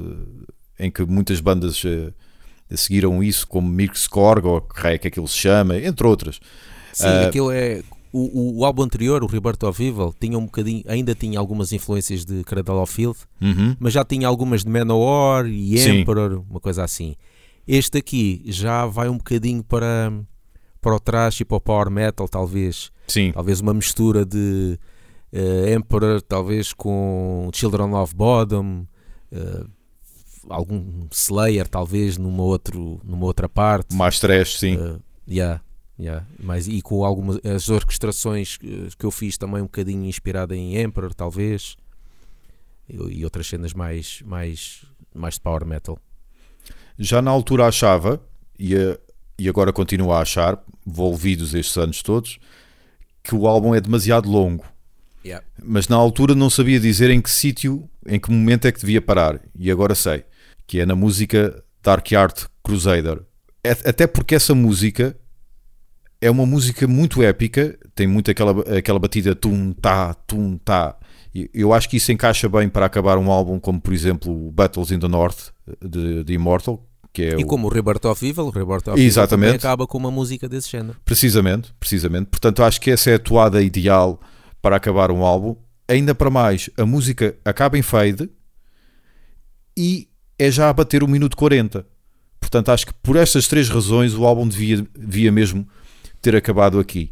eh, em que muitas bandas eh, seguiram isso, como Mixcorg, ou que é que aquilo se chama, entre outras. Sim, Ah. aquilo é. O, o, o álbum anterior, o Rebirth of Evil, tinha um bocadinho, ainda tinha algumas influências de Cradle of Filth, Uhum. mas já tinha algumas de Manowar e Sim. Emperor, uma coisa assim. Este aqui já vai um bocadinho para, para o trash e para o power metal, talvez. Sim, Talvez uma mistura de eh, Emperor, talvez com Children of Bodom, eh, algum Slayer, talvez numa, outro, numa outra parte. mais trash, sim. Uh, yeah, yeah. Mas, e com algumas as orquestrações que eu fiz também um bocadinho inspirada em Emperor, talvez, e, e outras cenas mais, mais, mais de power metal. Já na altura achava, e, e agora continuo a achar, envolvidos estes anos todos, que o álbum é demasiado longo. Mas na altura não sabia dizer em que sítio, em que momento é que devia parar. E agora sei, que é na música Dark Art Crusader. É- Até porque essa música é uma música muito épica, tem muito aquela, aquela batida tum tá, tum tá. E Eu acho que isso encaixa bem para acabar um álbum como, por exemplo, Battles in the North de, de Immortal, que é E o- como o Rebirth of Evil, o Rebirth of Evil Exatamente. também acaba com uma música desse género. Precisamente, precisamente. Portanto, acho que essa é a toada ideal para acabar um álbum. Ainda para mais, a música acaba em fade e é já a bater o minuto 40. Portanto, acho que por estas três razões o álbum devia, devia mesmo ter acabado aqui.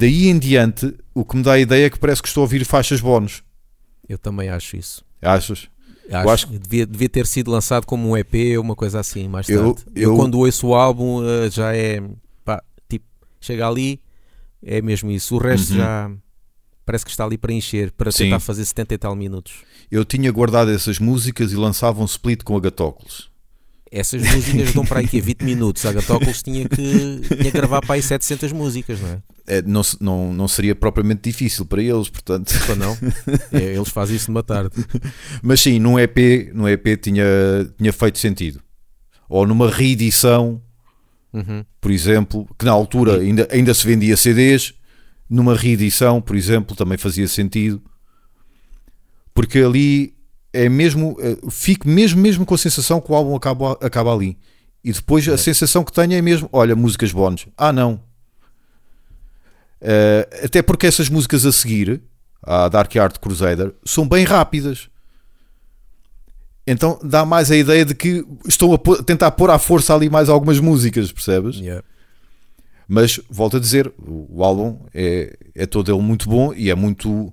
Daí em diante, o que me dá a ideia é que parece que estou a ouvir faixas bónus. Eu também acho isso. Achas? Acho, acho que devia, devia ter sido lançado como um EP ou uma coisa assim mais Eu- tarde. Eu, eu- quando ouço o álbum eh, já é pá, tipo, chega ali, é mesmo isso. O resto Uhum. já parece que está ali para encher, para Sim. tentar fazer 70 e tal minutos. Eu tinha guardado essas músicas e lançava um split com Agatóculos. Essas músicas dão para aí que é 20 minutos. A Gatóculos tinha que, tinha que gravar para aí 700 músicas, não é? É, não, não, não seria propriamente difícil para eles, portanto. Ou não? É, eles fazem isso numa tarde. Mas sim, num EP, num EP tinha, tinha feito sentido. Ou numa reedição, Uhum. por exemplo, que na altura ainda, ainda se vendia CDs, numa reedição, por exemplo, também fazia sentido. Porque ali é mesmo, eh, fico mesmo, mesmo com a sensação que o álbum acaba, acaba ali. E depois a sensação que tenho é mesmo, olha, músicas bónus. Ah, não. Eh, até porque essas músicas a seguir, a Dark Art Crusader, são bem rápidas. Então dá mais a ideia de que estão a pôr- tentar pôr à força ali mais algumas músicas, percebes? Yeah. Mas volto a dizer, o, o álbum é, é todo ele muito bom e é muito,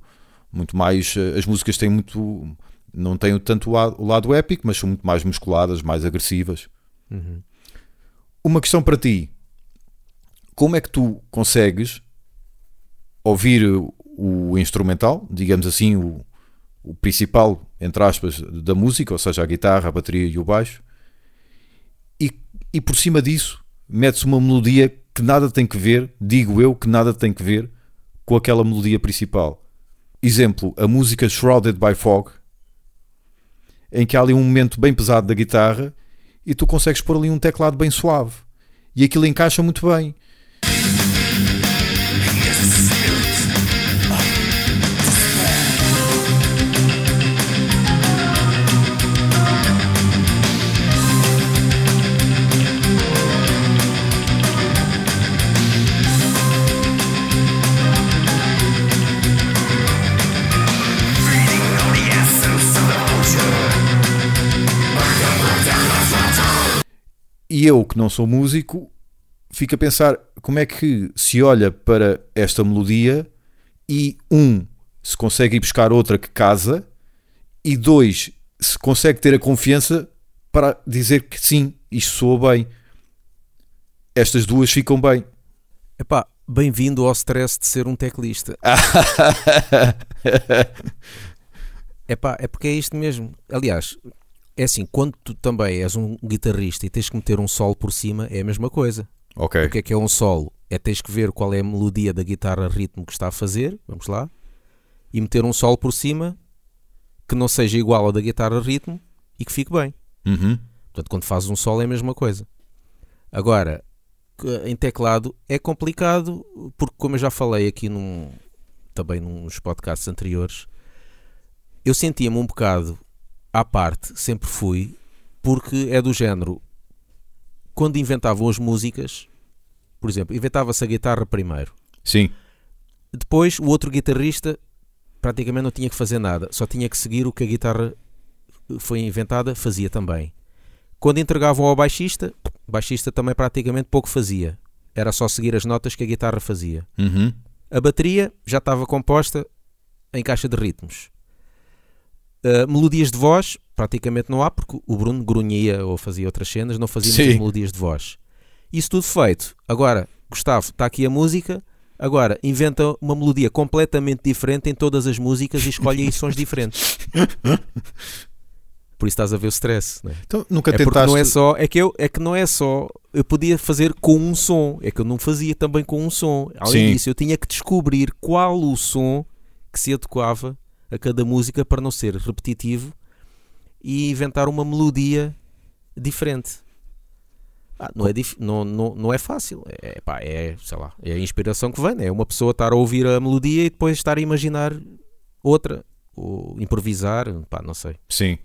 muito mais. eh, As músicas têm muito. Não têm tanto o la- o lado épico, mas são muito mais musculadas, mais agressivas. Uhum. Uma questão para ti: como é que tu consegues ouvir o, instrumental, digamos assim, o, o principal, entre aspas, da música, ou seja, a guitarra, a bateria e o baixo, e, e por cima disso mete-se uma melodia que nada tem que ver, digo eu, que nada tem que ver com aquela melodia principal. Exemplo, a música Shrouded by Fog, em que há ali um momento bem pesado da guitarra e tu consegues pôr ali um teclado bem suave. E aquilo encaixa muito bem. E eu, que não sou músico, fico a pensar como é que se olha para esta melodia e, um, se consegue ir buscar outra que casa, e dois, se consegue ter a confiança para dizer que sim, isto soa bem. Estas duas ficam bem. Epá, bem-vindo ao stress de ser um teclista. [laughs] Epá, é porque é isto mesmo. Aliás, é assim, quando tu também és um guitarrista e tens que meter um solo por cima, é a mesma coisa. Ok. O que é que é um solo? É tens que ver qual é a melodia da guitarra ritmo que está a fazer, vamos lá, e meter um solo por cima que não seja igual ao da guitarra ritmo e que fique bem. Uhum. Portanto, quando fazes um solo é a mesma coisa. Agora, em teclado é complicado, porque como eu já falei aqui num, também nos podcasts anteriores, eu sentia-me um bocado à parte, sempre fui, porque é do género, quando inventavam as músicas, por exemplo, inventava-se a guitarra primeiro. Sim. Depois, o outro guitarrista praticamente não tinha que fazer nada, só tinha que seguir o que a guitarra foi inventada, fazia também. Quando entregavam ao baixista, o baixista também praticamente pouco fazia. Era só seguir as notas que a guitarra fazia. Uhum. A bateria já estava composta em caixa de ritmos. Uh, melodias de voz, praticamente não há, porque o Bruno grunhia ou fazia outras cenas, não fazia muitas melodias de voz. Isso tudo feito. Agora, Gustavo, está aqui a música. Agora, inventa uma melodia completamente diferente em todas as músicas e escolhe aí sons diferentes. [laughs] Por isso estás a ver o stress, não é? Então nunca É tentaste. não é só, é que eu, é que não é só, eu podia fazer com um som, é que eu não fazia também com um som. Além Sim. disso, eu tinha que descobrir qual o som que se adequava a cada música para não ser repetitivo e inventar uma melodia diferente. Ah, não, é não, não, não é fácil, é, pá, é, sei lá, é a inspiração que vem, né? é uma pessoa estar a ouvir a melodia e depois estar a imaginar outra, ou improvisar, pá, não sei. Sim.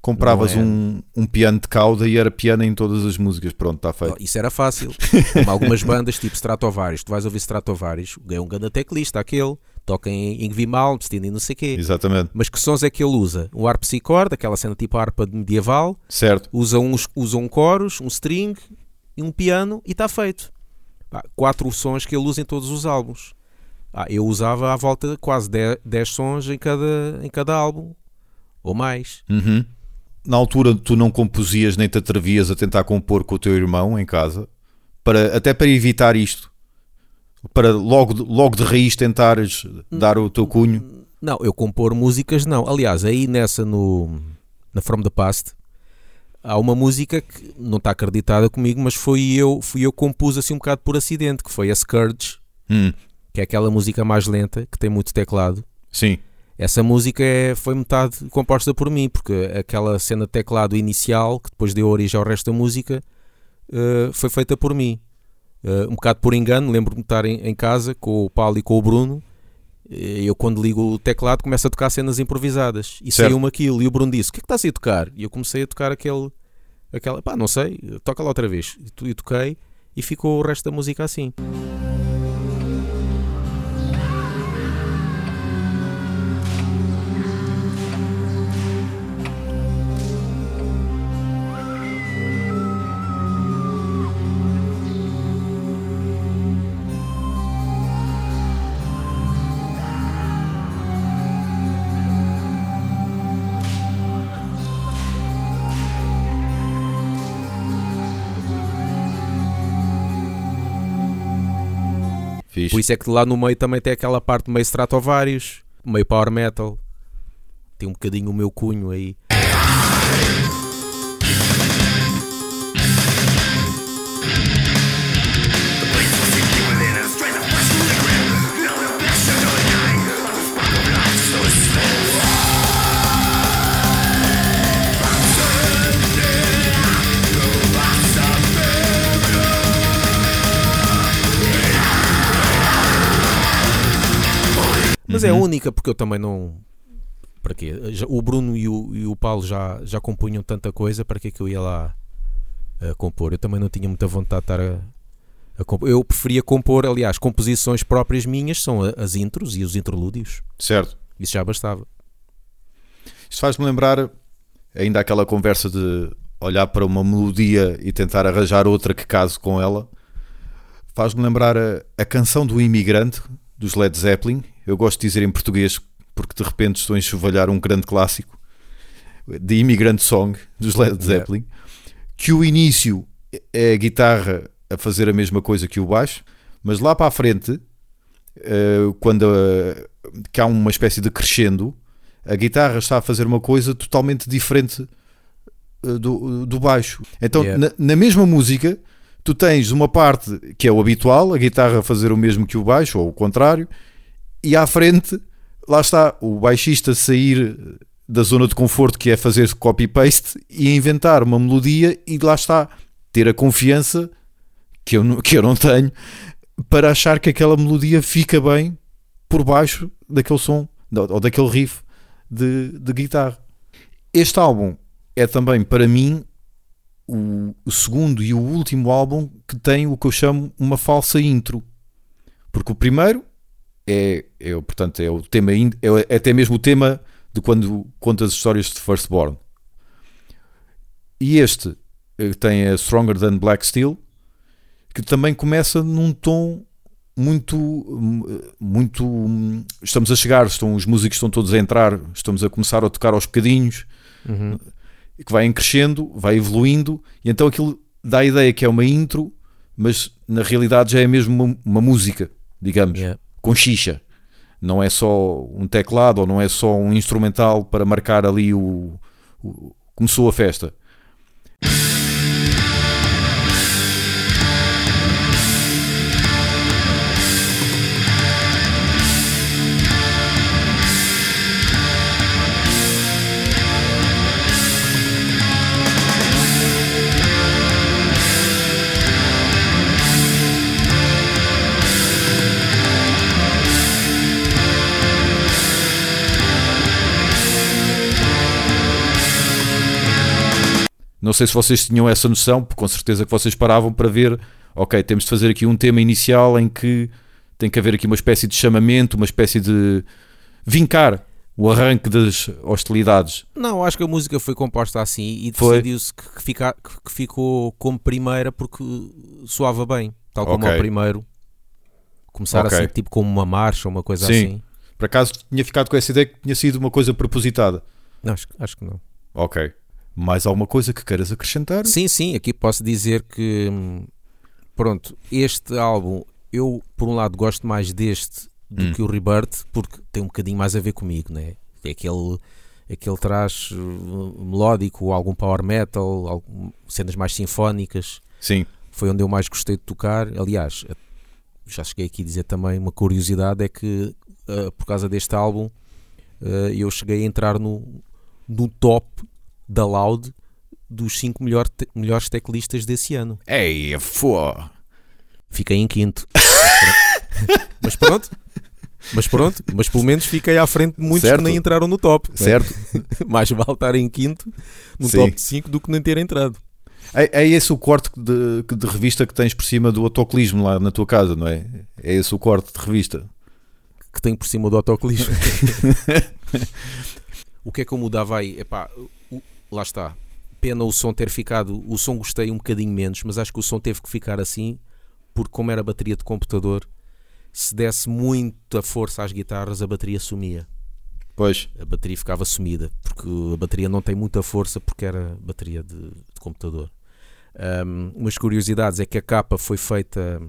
Compravas é- um, um piano de cauda e era piano em todas as músicas. Pronto, está feito. Isso era fácil. [laughs] Como algumas bandas tipo Stratovarius, tu vais ouvir Stratovarius, é um grande teclista aquele, toca em Yngwie Malmsteen e não sei o quê. Exatamente. Mas que sons é que ele usa? Um harpsichord, aquela cena tipo harpa medieval, Certo. usa, uns, usa um chorus, um string e um piano e está feito. Quatro sons que ele usa em todos os álbuns. Ah, eu usava à volta de quase 10 sons em cada, em cada álbum, ou mais. Uhum. Na altura tu não composias nem te atrevias a tentar compor com o teu irmão em casa, para, até para evitar isto, para logo, de- logo de raiz tentares dar o teu cunho. Não, eu compor músicas não. Aliás, aí nessa no na From the Past há uma música que não está acreditada comigo, mas foi eu, fui eu que compus assim um bocado por acidente, que foi a Scourge, Hum, que é aquela música mais lenta, que tem muito teclado. sim, Essa música é, foi metade composta por mim, porque aquela cena de teclado inicial, que depois deu origem ao resto da música, eh, foi feita por mim. Uh, um bocado por engano, lembro-me de estar em, em, casa com o Paulo e com o Bruno. Eu, quando ligo o teclado, começo a tocar cenas improvisadas e saiu-me aquilo. E o Bruno disse: O que é que estás a tocar? E eu comecei a tocar aquele, aquela, pá, não sei, toca lá outra vez. E, e toquei e ficou o resto da música assim. Fixe. Por isso é que lá no meio também tem aquela parte meio Stratovarius, meio Power Metal. Tem um bocadinho o meu cunho aí. Única porque eu também não. Para quê? O Bruno e o, e o Paulo já, já compunham tanta coisa, para que é que eu ia lá a compor? Eu também não tinha muita vontade de estar a, a compor. Eu preferia compor, aliás, composições próprias minhas são as intros e os interlúdios. Certo. Isso já bastava. Isto faz-me lembrar ainda aquela conversa de olhar para uma melodia e tentar arranjar outra que case com ela. Faz-me lembrar a, a canção do imigrante dos Led Zeppelin. Eu gosto de dizer em português porque de repente estou a enxovalhar um grande clássico. The Immigrant Song dos Led Zeppelin. Que o início é a guitarra a fazer a mesma coisa que o baixo, mas lá para a frente, eh, quando eh, há uma espécie de crescendo, a guitarra está a fazer uma coisa totalmente diferente eh, do, do baixo. Então, Yeah. na, na mesma música, tu tens uma parte que é o habitual, a guitarra a fazer o mesmo que o baixo, ou o contrário, e à frente, lá está o baixista sair da zona de conforto que é fazer copy-paste e inventar uma melodia, e lá está, ter a confiança que eu, não- que eu não tenho para achar que aquela melodia fica bem por baixo daquele som ou daquele riff de, de guitarra. Este álbum é também para mim o, o segundo e o último álbum que tem o que eu chamo uma falsa intro. Porque o primeiro é, é portanto, é o tema, in- é até mesmo o tema de quando conta as histórias de Firstborn. E este eh, tem a Stronger Than Black Steel, que também começa num tom muito muito estamos a chegar, estão, os músicos estão todos a entrar, estamos a começar a tocar aos bocadinhos, Uhum. que vai crescendo, vai evoluindo, e então aquilo dá a ideia que é uma intro, mas na realidade já é mesmo uma, uma música, digamos, Yeah. Com xixa. Não é só um teclado ou não é só um instrumental para marcar ali o, o- começou a festa. Não sei se vocês tinham essa noção, porque com certeza que vocês paravam para ver, ok, temos de fazer aqui um tema inicial em que tem que haver aqui uma espécie de chamamento, uma espécie de vincar o arranque das hostilidades. Não, acho que a música foi composta assim e Foi. decidiu-se que, fica- que- ficou como primeira porque soava bem, tal como Ok. ao primeiro. Começar Ok. assim, tipo como uma marcha, uma coisa Sim. assim. Por acaso tinha ficado com essa ideia que tinha sido uma coisa propositada. Não, acho, acho que não. Ok. Mais alguma coisa que queiras acrescentar? Sim, sim, aqui posso dizer que pronto, este álbum eu por um lado gosto mais deste do Hum. que o Rebirth porque tem um bocadinho mais a ver comigo, né? É aquele, aquele trash uh, melódico, algum power metal, algum- cenas mais sinfónicas. Sim. Foi onde eu mais gostei de tocar. Aliás, já cheguei aqui a dizer também uma curiosidade é que eh, por causa deste álbum eh, eu cheguei a entrar no, no top da Loud dos 5 melhor te- melhores teclistas desse ano. Ei, fô. Fiquei em quinto. [laughs] mas pronto. Mas pronto, mas pelo menos fiquei à frente de muitos Certo. que nem entraram no top. Certo? [laughs] Mais vale estar em quinto no Sim. top 5 do que nem ter entrado. É, é esse o corte de, de revista que tens por cima do autocolismo lá na tua casa, não é? É esse o corte de revista. que tenho por cima do autocolismo. [laughs] o que é que eu mudava aí? Epá, o- lá está. Pena o som ter ficado. O som gostei um bocadinho menos, mas acho que o som teve que ficar assim, porque como era bateria de computador, se desse muita força às guitarras, a bateria sumia. Pois, A bateria ficava sumida, porque a bateria não tem muita força porque era bateria de, de computador. Um, umas curiosidades é que a capa foi feita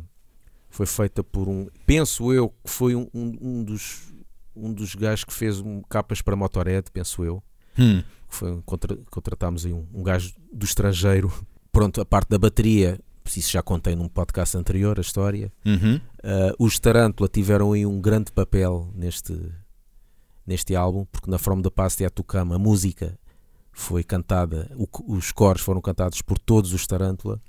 foi feita por um penso eu que foi um, um, um dos um dos gajos que fez um, capas para Motorhead, penso eu Hum, que foi, contra, contratámos aí um, um gajo do estrangeiro [laughs] pronto, a parte da bateria isso já contei num podcast anterior a história uhum. Uh, os Tarantula tiveram aí um grande papel neste, neste álbum, porque na From the Past Yet to Come a música foi cantada, o- os cores foram cantados por todos os Tarantula.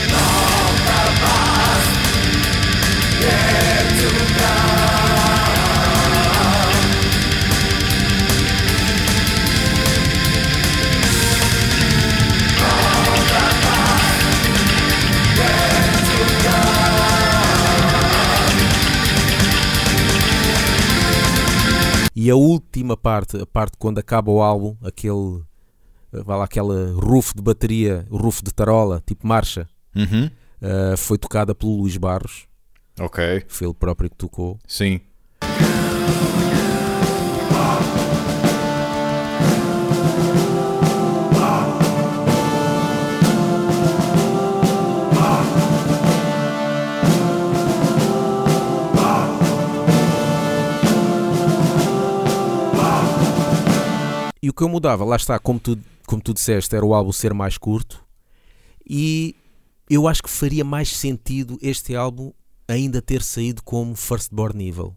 E a última parte, a parte quando acaba o álbum, aquele, eh, vá lá, aquela roof de bateria, roof de tarola, tipo marcha, Uhum. uh, foi tocada pelo Luís Barros, Ok, foi ele próprio que tocou. sim. E o que eu mudava, lá está, como tu, como tu disseste, era o álbum ser mais curto. E eu acho que faria mais sentido este álbum ainda ter saído como Firstborn Evil.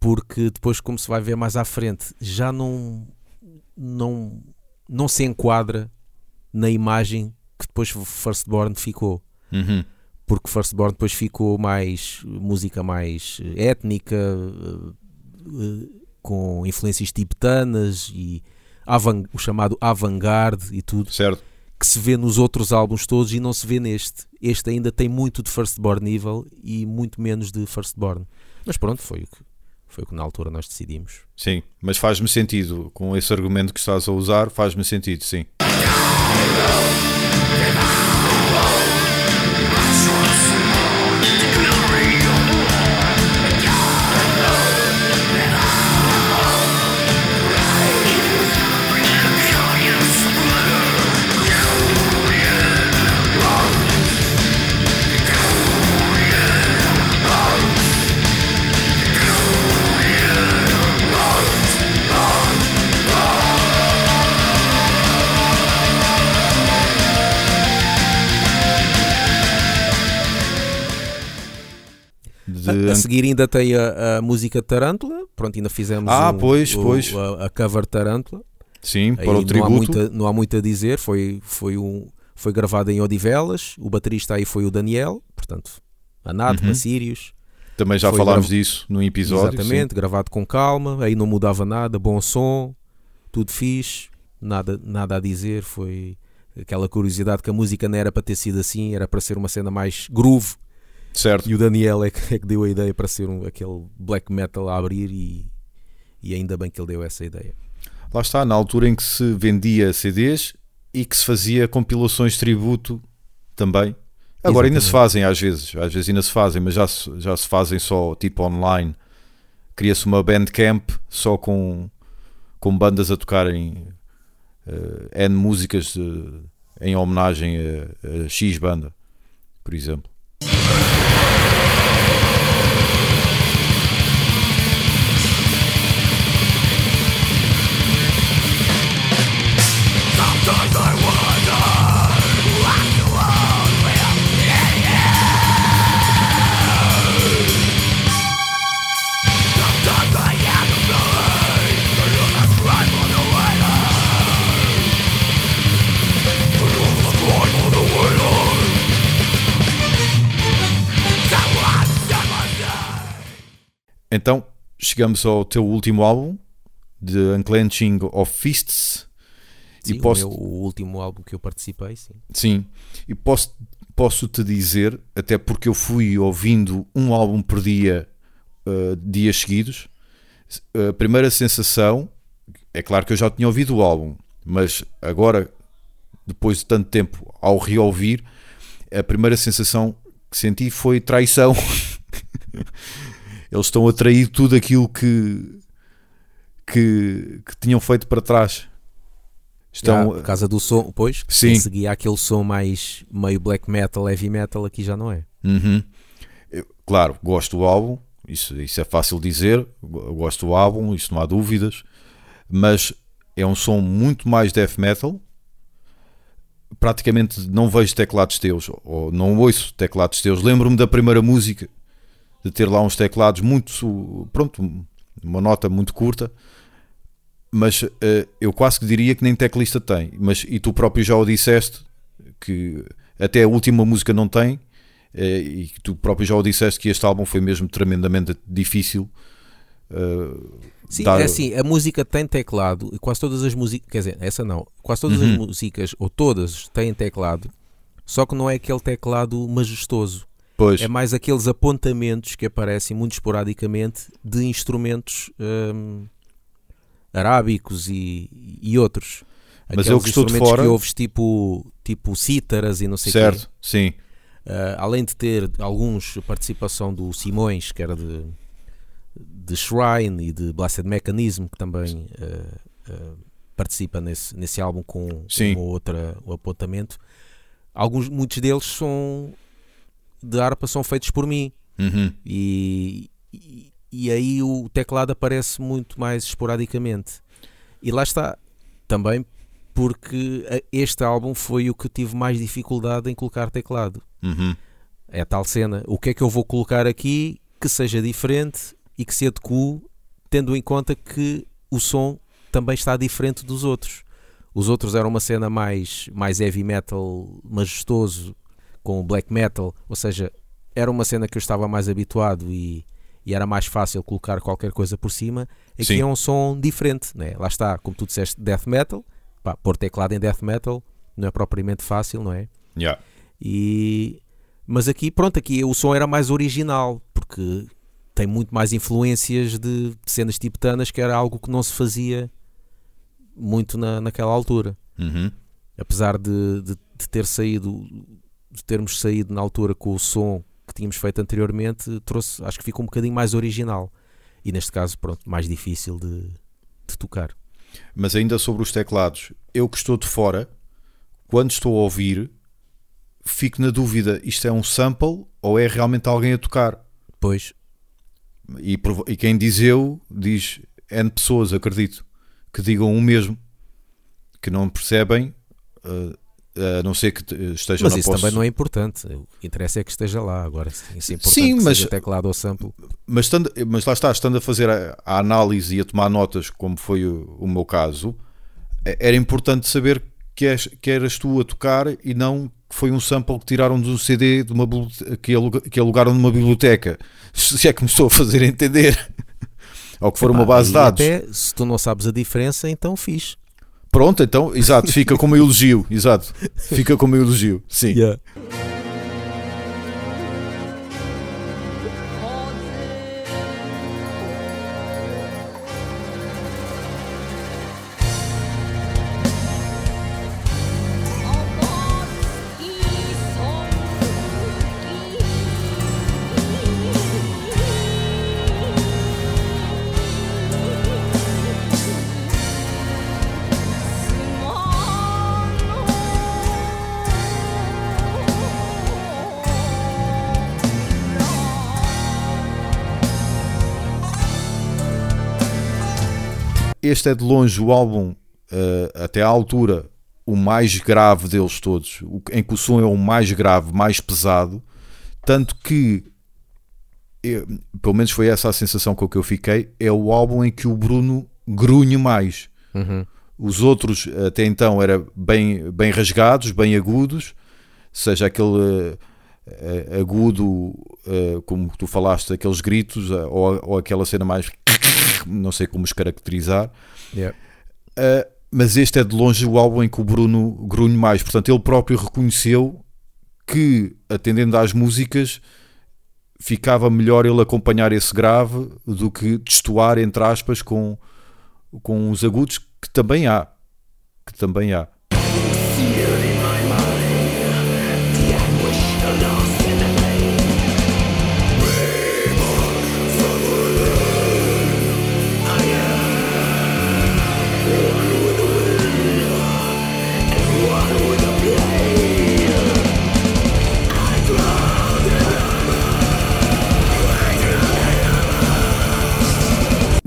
Porque depois, como se vai ver mais à frente, já não, não, não se enquadra na imagem que depois Firstborn ficou. Uhum. Porque Firstborn depois ficou mais música mais étnica, eh, eh, com influências tibetanas e o chamado avant-garde e tudo, Certo. que se vê nos outros álbuns todos e não se vê neste. Este ainda tem muito de Firstborn Evil e muito menos de Firstborn. Mas pronto, foi o que, foi o que na altura nós decidimos. Sim, mas faz-me sentido. Com esse argumento que estás a usar, faz-me sentido, sim. De- A, a seguir ainda tem a, a música Tarântula, pronto, ainda fizemos Ah, o- pois, o- pois. A, a cover Tarântula. Sim, Aí para o não, há tributo. muita, não há muito a dizer, foi, foi, um, foi gravado em Odivelas, o baterista aí foi o Daniel, portanto, Anátema, Uhum. Sirius, Também já Foi falámos grava- disso no episódio. exatamente, gravado com calma, aí não mudava nada, bom som, tudo fixe, nada, nada a dizer, foi aquela curiosidade que a música não era para ter sido assim, era para ser uma cena mais groove, sim. Certo. e o Daniel é que, é que deu a ideia para ser um, aquele black metal a abrir e, e ainda bem que ele deu essa ideia. Lá está, na altura em que se vendia CDs e que se fazia compilações de tributo também. Agora ainda se Exatamente. fazem às vezes, às vezes ainda se fazem, mas já se, já se fazem só tipo online. Cria-se uma bandcamp só com, com bandas a tocarem eh, N músicas de- em homenagem a, a X banda, por exemplo. Então, chegamos ao teu último álbum, The Unclenching of Fists. Sim, e posso, o, meu, o último álbum que eu participei, sim. sim, e posso, posso te dizer, até porque eu fui ouvindo um álbum por dia, uh, dias seguidos, a primeira sensação, é claro que eu já tinha ouvido o álbum, mas agora, depois de tanto tempo, ao reouvir, a primeira sensação que senti foi traição. [laughs] Eles estão a trair tudo aquilo que, que, que tinham feito para trás. Estão, Estão, por causa do som, pois, Sim. seguia aquele som mais meio black metal, heavy metal, aqui já não é. Uhum. Eu, claro, gosto do álbum, isso, isso é fácil dizer. Gosto do álbum, isso não há dúvidas. Mas é um som muito mais death metal. Praticamente não vejo teclados teus, ou não ouço teclados teus. Lembro-me da primeira música, de ter lá uns teclados muito. Pronto, uma nota muito curta. Mas eh, eu quase que diria que nem teclista tem. Mas, e tu próprio já o disseste, que até a última música não tem. Eh, e que tu próprio já o disseste que este álbum foi mesmo tremendamente difícil. eh, Sim, dar- é assim, a música tem teclado, e quase todas as músicas, quer dizer, essa não, quase todas as Uhum. músicas, ou todas, têm teclado, só que não é aquele teclado majestoso. Pois, É mais aqueles apontamentos que aparecem muito esporadicamente de instrumentos hum, arábicos e, e outros. Mas eu que estou de fora- que ouves tipo, tipo cítaras e não sei o quê. certo, sim. Uh, além de ter alguns participação do Simões, que era de, de Shrine e de Blasted Mechanism, que também uh, uh, participa nesse, nesse álbum com Sim. uma outra um apontamento. Alguns, muitos deles são de harpa são feitos por mim Uhum. e, e, e aí o teclado aparece muito mais esporadicamente. E lá está, também porque este álbum foi o que tive mais dificuldade em colocar teclado. Uhum. É a tal cena. O que é que eu vou colocar aqui que seja diferente e que se adeque tendo em conta que o som também está diferente dos outros. Os outros eram uma cena mais, mais heavy metal majestoso, com black metal, ou seja, era uma cena que eu estava mais habituado e, e era mais fácil colocar qualquer coisa por cima. Aqui Sim. é um som diferente, né? lá está, como tu disseste, death metal. Pá, pôr teclado em death metal não é propriamente fácil, não é? Yeah. E mas aqui, pronto, aqui o som era mais original, porque tem muito mais influências de, de cenas tibetanas, que era algo que não se fazia muito na, naquela altura. Uhum. Apesar de, de, de ter saído, de termos saído na altura com o som que tínhamos feito anteriormente, trouxe, acho que ficou um bocadinho mais original. E neste caso, pronto, mais difícil de, de tocar. Mas ainda sobre os teclados, eu que estou de fora, quando estou a ouvir, fico na dúvida: isto é um sample ou é realmente alguém a tocar? Pois, E, e quem diz eu, diz N pessoas, acredito, que digam o mesmo, que não percebem, eh, a não ser que te- estejam mas isso também não é importante. O que interessa é que esteja lá. Agora, sim, isso é importante Sim, que mas- teclado ou sample. Mas, estando- mas lá está, estando a fazer a, a análise e a tomar notas, como foi o, o meu caso, eh, era importante saber que, és, que eras tu a tocar e não que foi um sample que tiraram do CD de uma, que, aluga- que alugaram numa biblioteca. [laughs] Se é que me estou a fazer entender. [laughs] Ou que for uma base de dados. Até, se tu não sabes a diferença, então fiz. Pronto, então, exato, fica como elogio, exato. Fica como elogio, sim. Este é de longe o álbum, eh, até à altura, o mais grave deles todos, o- em que o som é o mais grave, mais pesado, tanto que, eu- pelo menos foi essa a sensação com que eu fiquei, é o álbum em que o Bruno grunhe mais. Uhum. Os outros até então eram bem, bem rasgados, bem agudos, seja aquele, eh, agudo, eh, como tu falaste, aqueles gritos, eh, ou, ou aquela cena mais. Não sei como os caracterizar. Yeah. Uh, mas este é de longe o álbum em que o Bruno grunhe mais. Portanto, ele próprio reconheceu que, atendendo às músicas, ficava melhor ele acompanhar esse grave do que destoar, entre aspas, com, com os agudos, que também há. Que também há.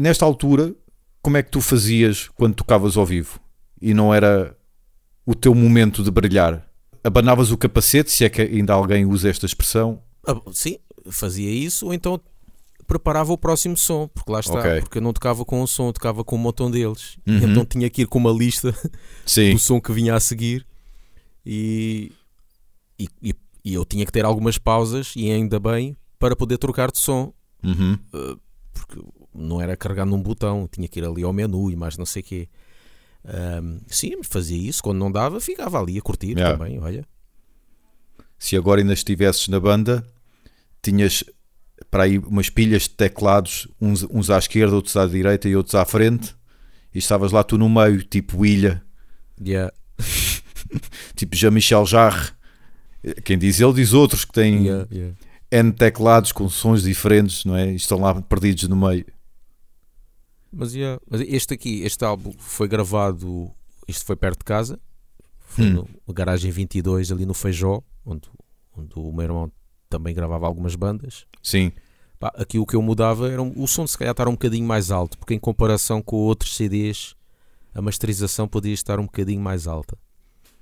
Nesta altura, como é que tu fazias quando tocavas ao vivo? E não era o teu momento de brilhar? Abanavas o capacete, se é que ainda alguém usa esta expressão? Ah, sim, fazia isso, ou então preparava o próximo som, porque lá está, Ok. porque eu não tocava com um som, eu tocava com um montão deles. Uhum. Então tinha que ir com uma lista [laughs] Sim. do som que vinha a seguir e, e, e- e eu tinha que ter algumas pausas, e ainda bem, para poder trocar de som, Uhum. porque não era carregar num botão, tinha que ir ali ao menu e mais não sei o quê. Ahm, sim, fazia isso, quando não dava, ficava ali a curtir Yeah. também, olha. Se agora ainda estivesses na banda, tinhas para aí umas pilhas de teclados, uns, uns à esquerda, outros à direita e outros à frente, e estavas lá tu no meio, tipo ilha, Yeah. [laughs] tipo Jean-Michel Jarre. Quem diz ele diz outros que têm Yeah, yeah. N teclados com sons diferentes, não é? E estão lá perdidos no meio. Mas, yeah, mas este aqui, este álbum foi gravado, isto foi perto de casa, foi Hum. no, Garagem 22, ali no Feijó, onde, onde o meu irmão também gravava algumas bandas. Sim, Pá, aqui o que eu mudava era um- o som, se calhar, estar um bocadinho mais alto, porque em comparação com outros CDs, a masterização podia estar um bocadinho mais alta.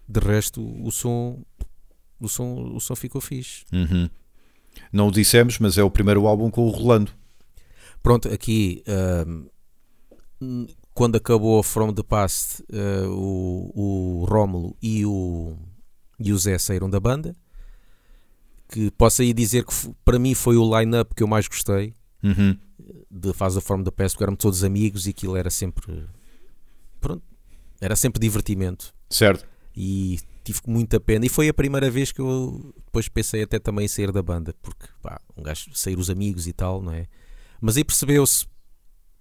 De resto, o som, o som, o som ficou fixe. Uhum. Não o dissemos, mas é o primeiro álbum com o Rolando. Pronto, aqui hum, quando acabou From the Past, ah, o, o Rómulo e o, e o Zé saíram da banda. Que posso aí dizer que para mim foi o line-up que eu mais gostei Uhum. de Faz a From the Past, porque eram todos amigos e aquilo era sempre. Pronto, era sempre divertimento. Certo. E tive muita pena. E foi a primeira vez que eu depois pensei até também em sair da banda, porque pá, um gajo sair os amigos e tal, não é? Mas aí percebeu-se,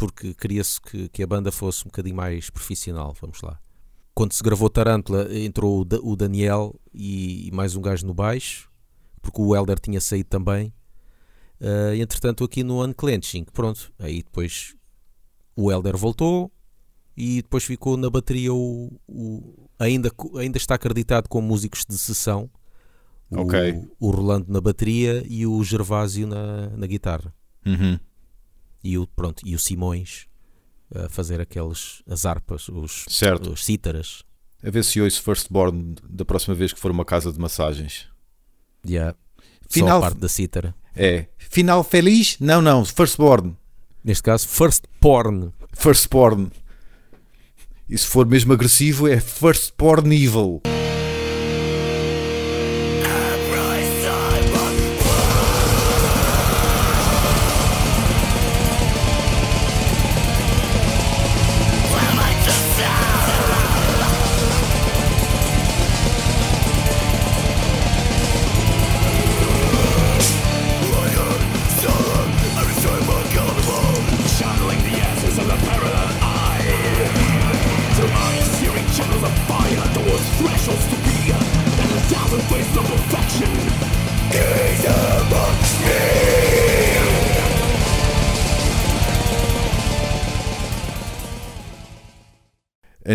porque queria-se que, que a banda fosse um bocadinho mais profissional, vamos lá. Quando se gravou Tarântula, entrou o, Da- o Daniel e, e mais um gajo no baixo, porque o Helder tinha saído também. Ah, entretanto, aqui no Unclenching, pronto, aí depois o Helder voltou e depois ficou na bateria o, o- ainda, ainda está acreditado como músicos de sessão o, Ok. o Rolando na bateria e o Gervásio na, na guitarra Uhum. E o, pronto, e o Simões a fazer aqueles as harpas, os, Certo. os cítaras A ver se ouço Firstborn da próxima vez que for uma casa de massagens. yeah. só Final- a parte da cítara É. Final feliz? Não, não. Firstborn. neste caso First Porn Firstborn. E se for mesmo agressivo, é Firstborn Evil.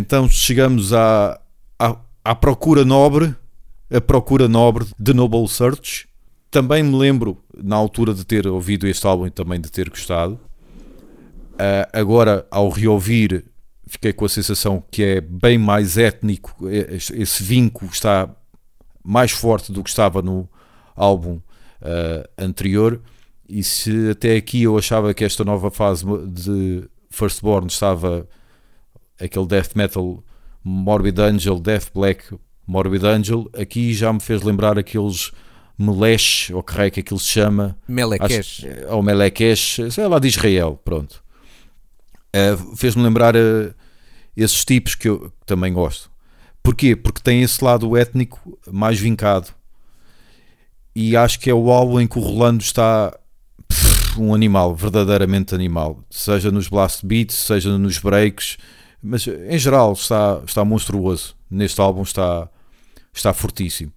Então chegamos à, à, à procura nobre, a procura nobre de Noble Search. Também me lembro, na altura de ter ouvido este álbum e também de ter gostado. Ah, agora, ao reouvir, fiquei com a sensação que é bem mais étnico. eh, Esse vínculo está mais forte do que estava no álbum ah, anterior. E se até aqui eu achava que esta nova fase de Firstborn estava aquele death metal Morbid Angel, Death Black Morbid Angel, aqui já me fez lembrar aqueles Melesh, ou que raio que aquilo se chama. Melekesh. Acho- Ou Melekesh, sei lá de Israel, pronto. Eh, Fez-me lembrar eh, esses tipos que eu também gosto. Porquê? Porque tem esse lado étnico mais vincado. E acho que é o álbum em que o Rolando está pff, um animal, verdadeiramente animal. Seja nos blast beats, seja nos breaks, mas em geral está, está monstruoso. Neste álbum está, está fortíssimo.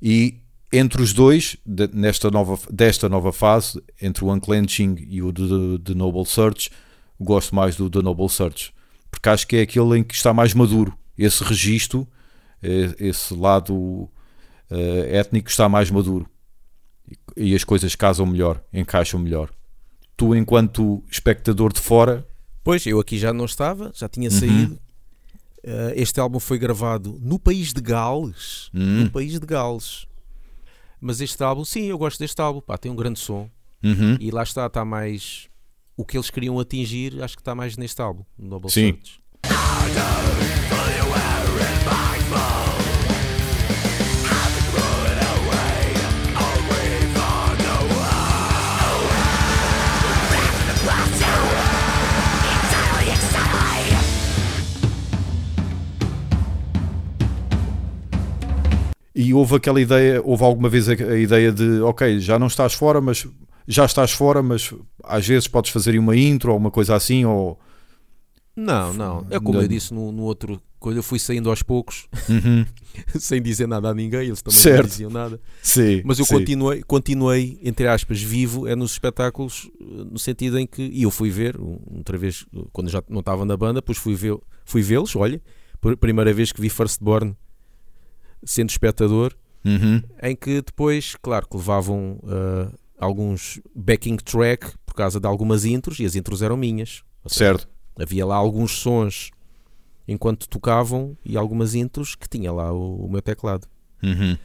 E entre os dois, de- nesta nova, desta nova fase, entre o Unclenching e o The, Noble Search, gosto mais do The Noble Search. Porque acho que é aquele em que está mais maduro. Esse registro, eh, esse lado eh, étnico está mais maduro. E as coisas casam melhor, encaixam melhor. Tu, enquanto espectador de fora, Pois, eu aqui já não estava, já tinha Uhum. saído. Eh, este álbum foi gravado no país de Gales. Hum. No país de Gales. Mas este álbum, sim, eu gosto deste álbum. Pá, tem um grande som. uhum, E lá está, está mais. O que eles queriam atingir, acho que está mais neste álbum, no Noble Sim. Search. E houve aquela ideia, houve alguma vez a, a ideia de, ok, já não estás fora, mas já estás fora, mas às vezes podes fazer uma intro ou uma coisa assim, ou Não, não. É como Não. eu disse no, no outro. Quando eu fui saindo aos poucos, Uhum. [laughs] sem dizer nada a ninguém, eles também Certo. não diziam nada. sim, Mas eu sim. continuei, continuei, entre aspas, vivo é nos espetáculos, eh, no sentido em que. E eu fui ver, outra vez, eh, quando já não estava na banda, depois fui ver- fui vê-los, olha, primeira vez que vi Firstborn sendo espectador, Uhum. em que depois, claro, que levavam eh, alguns backing track por causa de algumas intros, e as intros eram minhas. Seja, certo, havia lá alguns sons enquanto tocavam e algumas intros que tinha lá o, o meu teclado. Uhum.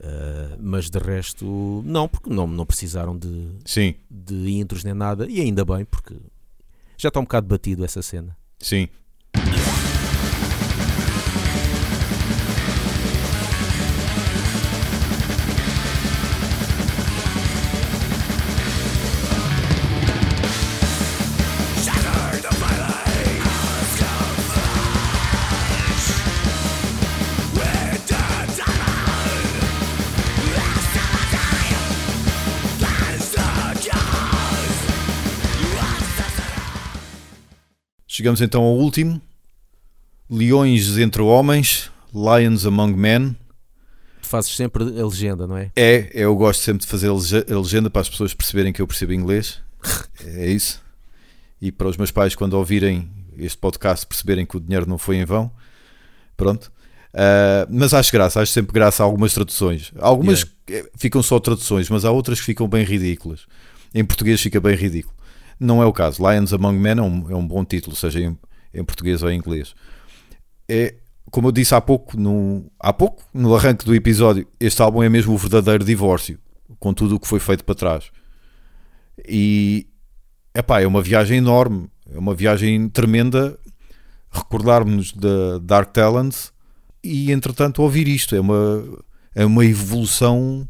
Uh, mas de resto, não, porque não, não precisaram de, sim, de intros nem nada, e ainda bem, porque já está um bocado batido essa cena. sim. Chegamos então ao último. Leões entre homens, Lions among men. Tu fazes sempre a legenda, não é? É, eu gosto sempre de fazer a lege- a legenda para as pessoas perceberem que eu percebo inglês. [laughs] É isso. E para os meus pais, quando ouvirem este podcast, perceberem que o dinheiro não foi em vão. Pronto. Ah, mas acho graça, acho sempre graça a algumas traduções. Algumas eh, ficam só traduções, mas há outras que ficam bem ridículas. Em português fica bem ridículo. Não é o caso. Lions Among Men é um, é um bom título, seja em, em português ou em inglês. É, como eu disse há pouco, no, há pouco, no arranque do episódio, este álbum é mesmo o verdadeiro divórcio, com tudo o que foi feito para trás. E epá, é uma viagem enorme, é uma viagem tremenda recordarmos da Dark Talents e entretanto ouvir isto. É uma, é uma evolução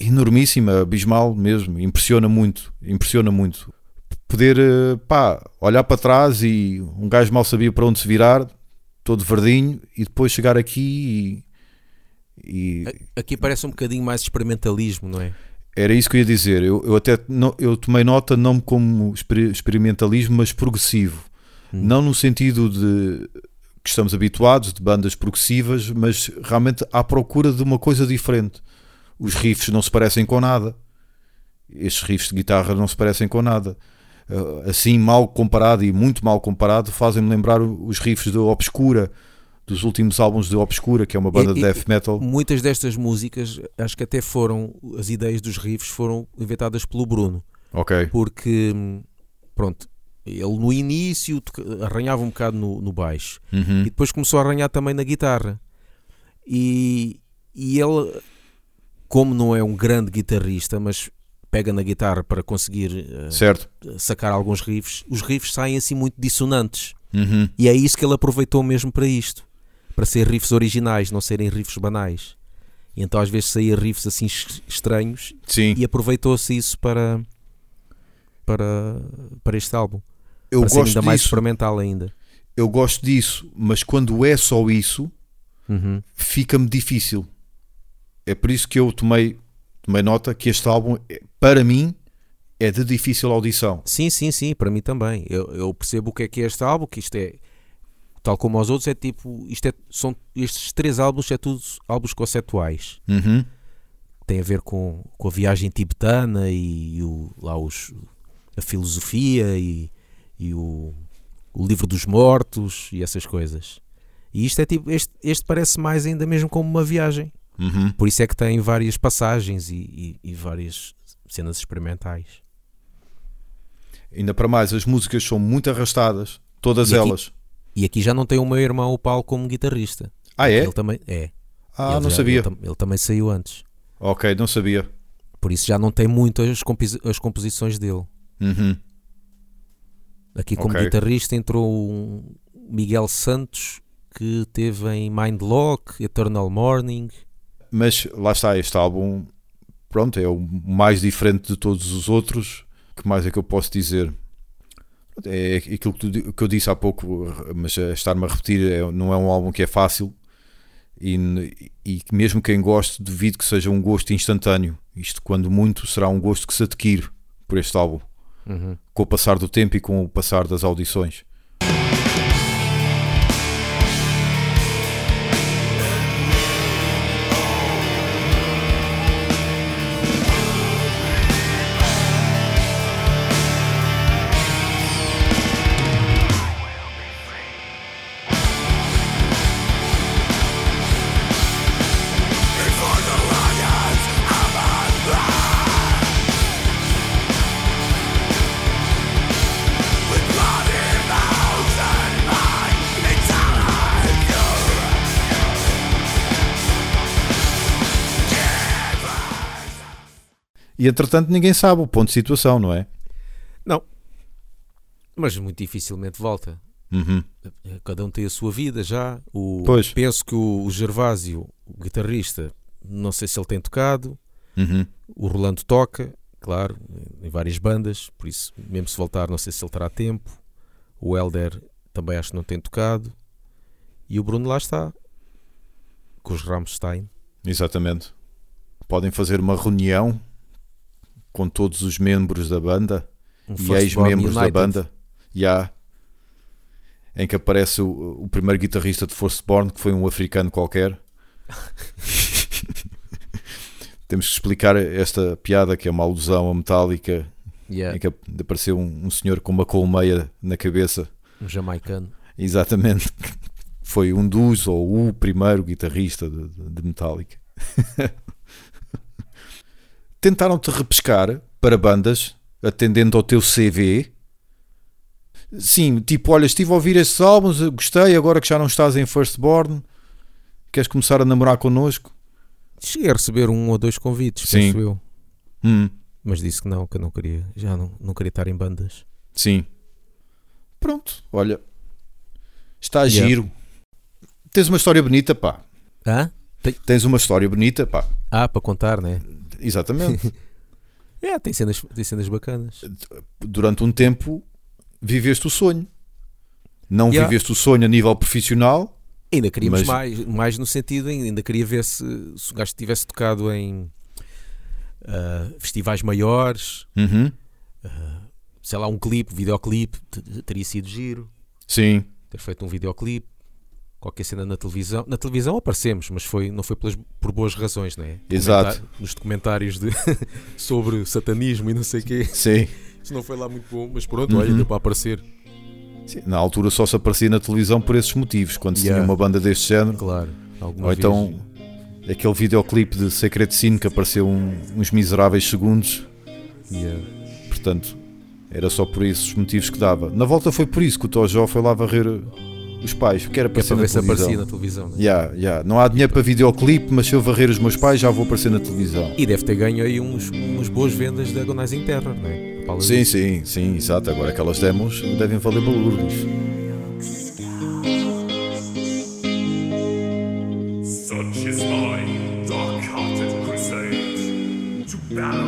enormíssima, abismal mesmo, impressiona muito, impressiona muito. Poder eh, pá, olhar para trás e um gajo mal sabia para onde se virar, todo verdinho, e depois chegar aqui e, e Aqui parece um bocadinho mais experimentalismo, não é? era isso que eu ia dizer. Eu, eu até não, eu tomei nota não como exper- experimentalismo, mas progressivo. Hum. Não no sentido de que estamos habituados de bandas progressivas, mas realmente à procura de uma coisa diferente. Os riffs não se parecem com nada. Estes riffs de guitarra não se parecem com nada. Uh, Assim, mal comparado e muito mal comparado, fazem-me lembrar os riffs de Obscura, dos últimos álbuns de Obscura, que é uma banda E- de death metal. Muitas destas músicas, acho que até foram, as ideias dos riffs foram inventadas pelo Bruno. Ok. porque pronto, ele no início arranhava um bocado no, no baixo Uhum. e depois começou a arranhar também na guitarra. E, e ele, como não é um grande guitarrista, mas pega na guitarra para conseguir Certo. sacar alguns riffs, os riffs saem assim muito dissonantes. Uhum. E é isso que ele aproveitou mesmo para isto, para ser riffs originais, não serem riffs banais. E então às vezes saía riffs assim es- estranhos Sim, e aproveitou-se isso para, para, para este álbum. eu para ser gosto ainda mais disso. experimental ainda. Eu gosto disso, mas quando é só isso, Uhum. fica-me difícil. É por isso que eu tomei, tomei nota que este álbum, é- para mim, é de difícil audição. Sim, sim, sim, para mim também. Eu, eu percebo o que é que é este álbum, que isto é, tal como os outros, é tipo, isto é, são, estes três álbuns é tudo álbuns conceptuais. Uhum. Tem a ver com, com a viagem tibetana e, o, lá os, a filosofia e, e o, o livro dos mortos e essas coisas. E isto é tipo, este, este parece mais ainda mesmo como uma viagem. Uhum. Por isso é que tem várias passagens e, e- e várias cenas experimentais. Ainda para mais, as músicas são muito arrastadas, todas E aqui- elas. E aqui já não tem o meu irmão, o Paulo, como guitarrista. Ah, é? Ele também é. Ah, Ele não já- sabia. Ele, ele também saiu antes. Ok, não sabia. Por isso já não tem muito as, compos- as composições dele. Uhum. Aqui como Ok. guitarrista entrou um Miguel Santos que teve em Mindlock, Eternal Morning. Mas lá está, este álbum, pronto, é o mais diferente de todos os outros. Que mais é que eu posso dizer? É aquilo que, tu que eu disse há pouco, mas a estar-me a repetir, é- não é um álbum que é fácil. E, e que mesmo quem goste, duvido que seja um gosto instantâneo. Isto, quando muito, será um gosto que se adquire por este álbum, com o passar do tempo e com o passar das audições. E entretanto, ninguém sabe o ponto de situação, não é? Mas muito dificilmente volta. Uhum. Cada um tem a sua vida já. O, Pois. Penso que o, o Gervásio, o guitarrista, não sei se ele tem tocado. Uhum. O Rolando toca, claro, em várias bandas, por isso, mesmo se voltar, não sei se ele terá tempo. O Helder também acho que não tem tocado. E o Bruno lá está, com os Rammstein. Exatamente. Podem fazer uma reunião com todos os membros da banda Um e ex-membros da banda. Já. Em que aparece o, o primeiro guitarrista de Firstborn, que foi um africano qualquer. [laughs] Temos que explicar esta piada que é uma alusão a Metallica, Yeah, em que apareceu um, um senhor com uma colmeia na cabeça. um jamaicano. Exatamente. [laughs] Foi um dos ou o primeiro guitarrista de- de Metallica. [laughs] Tentaram-te repescar para bandas atendendo ao teu CV. Sim, tipo, olha, estive a ouvir estes álbuns, gostei, agora que já não estás em Firstborn, queres começar a namorar connosco? Cheguei a receber um ou dois convites, Sim. penso eu. Hum, Mas disse que não, que eu não queria, já não, não queria estar em bandas. sim. Pronto, olha, está Yeah. giro. Tens uma história bonita, pá. Hã? Tens uma história bonita, pá. Ah, para contar, né? Exatamente. [laughs] É, tem cenas, tem cenas bacanas. durante um tempo viveste o sonho. Não Yeah. viveste o sonho a nível profissional. Ainda queríamos Mas- mais, mais no sentido, em- ainda queria ver se, se o gajo tivesse tocado em ah, festivais maiores, Uhum. sei lá, um clipe, videoclipe, teria sido giro, Sim, ter feito um videoclipe, qualquer cena na televisão. Na televisão aparecemos, mas foi, não foi pelas, por boas razões, né? Exato. Comentar- Nos documentários de, [laughs] sobre satanismo e não sei o quê. sim. Isso não foi lá muito bom, mas pronto, olha, Uhum. deu para aparecer. Sim, Na altura só se aparecia na televisão por esses motivos, quando se Yeah. tinha uma banda deste género. Claro. Ou vez. então aquele videoclipe de Secret Sin que apareceu um- uns miseráveis segundos. Yeah. Portanto, era só por esses motivos que dava. Na volta foi por isso que o Tojó foi lá varrer os pais, porque era é para ver se aparecia na televisão. Né? Yeah, yeah. Não há dinheiro para videoclipe, mas se eu varrer os meus pais já vou aparecer na televisão. E deve ter ganho aí uns, umas boas vendas de Agonizing Terror, não é? Sim, sim, sim, exato. Agora aquelas demos devem valer balurdos. Such is my dark-hearted crusade to battle.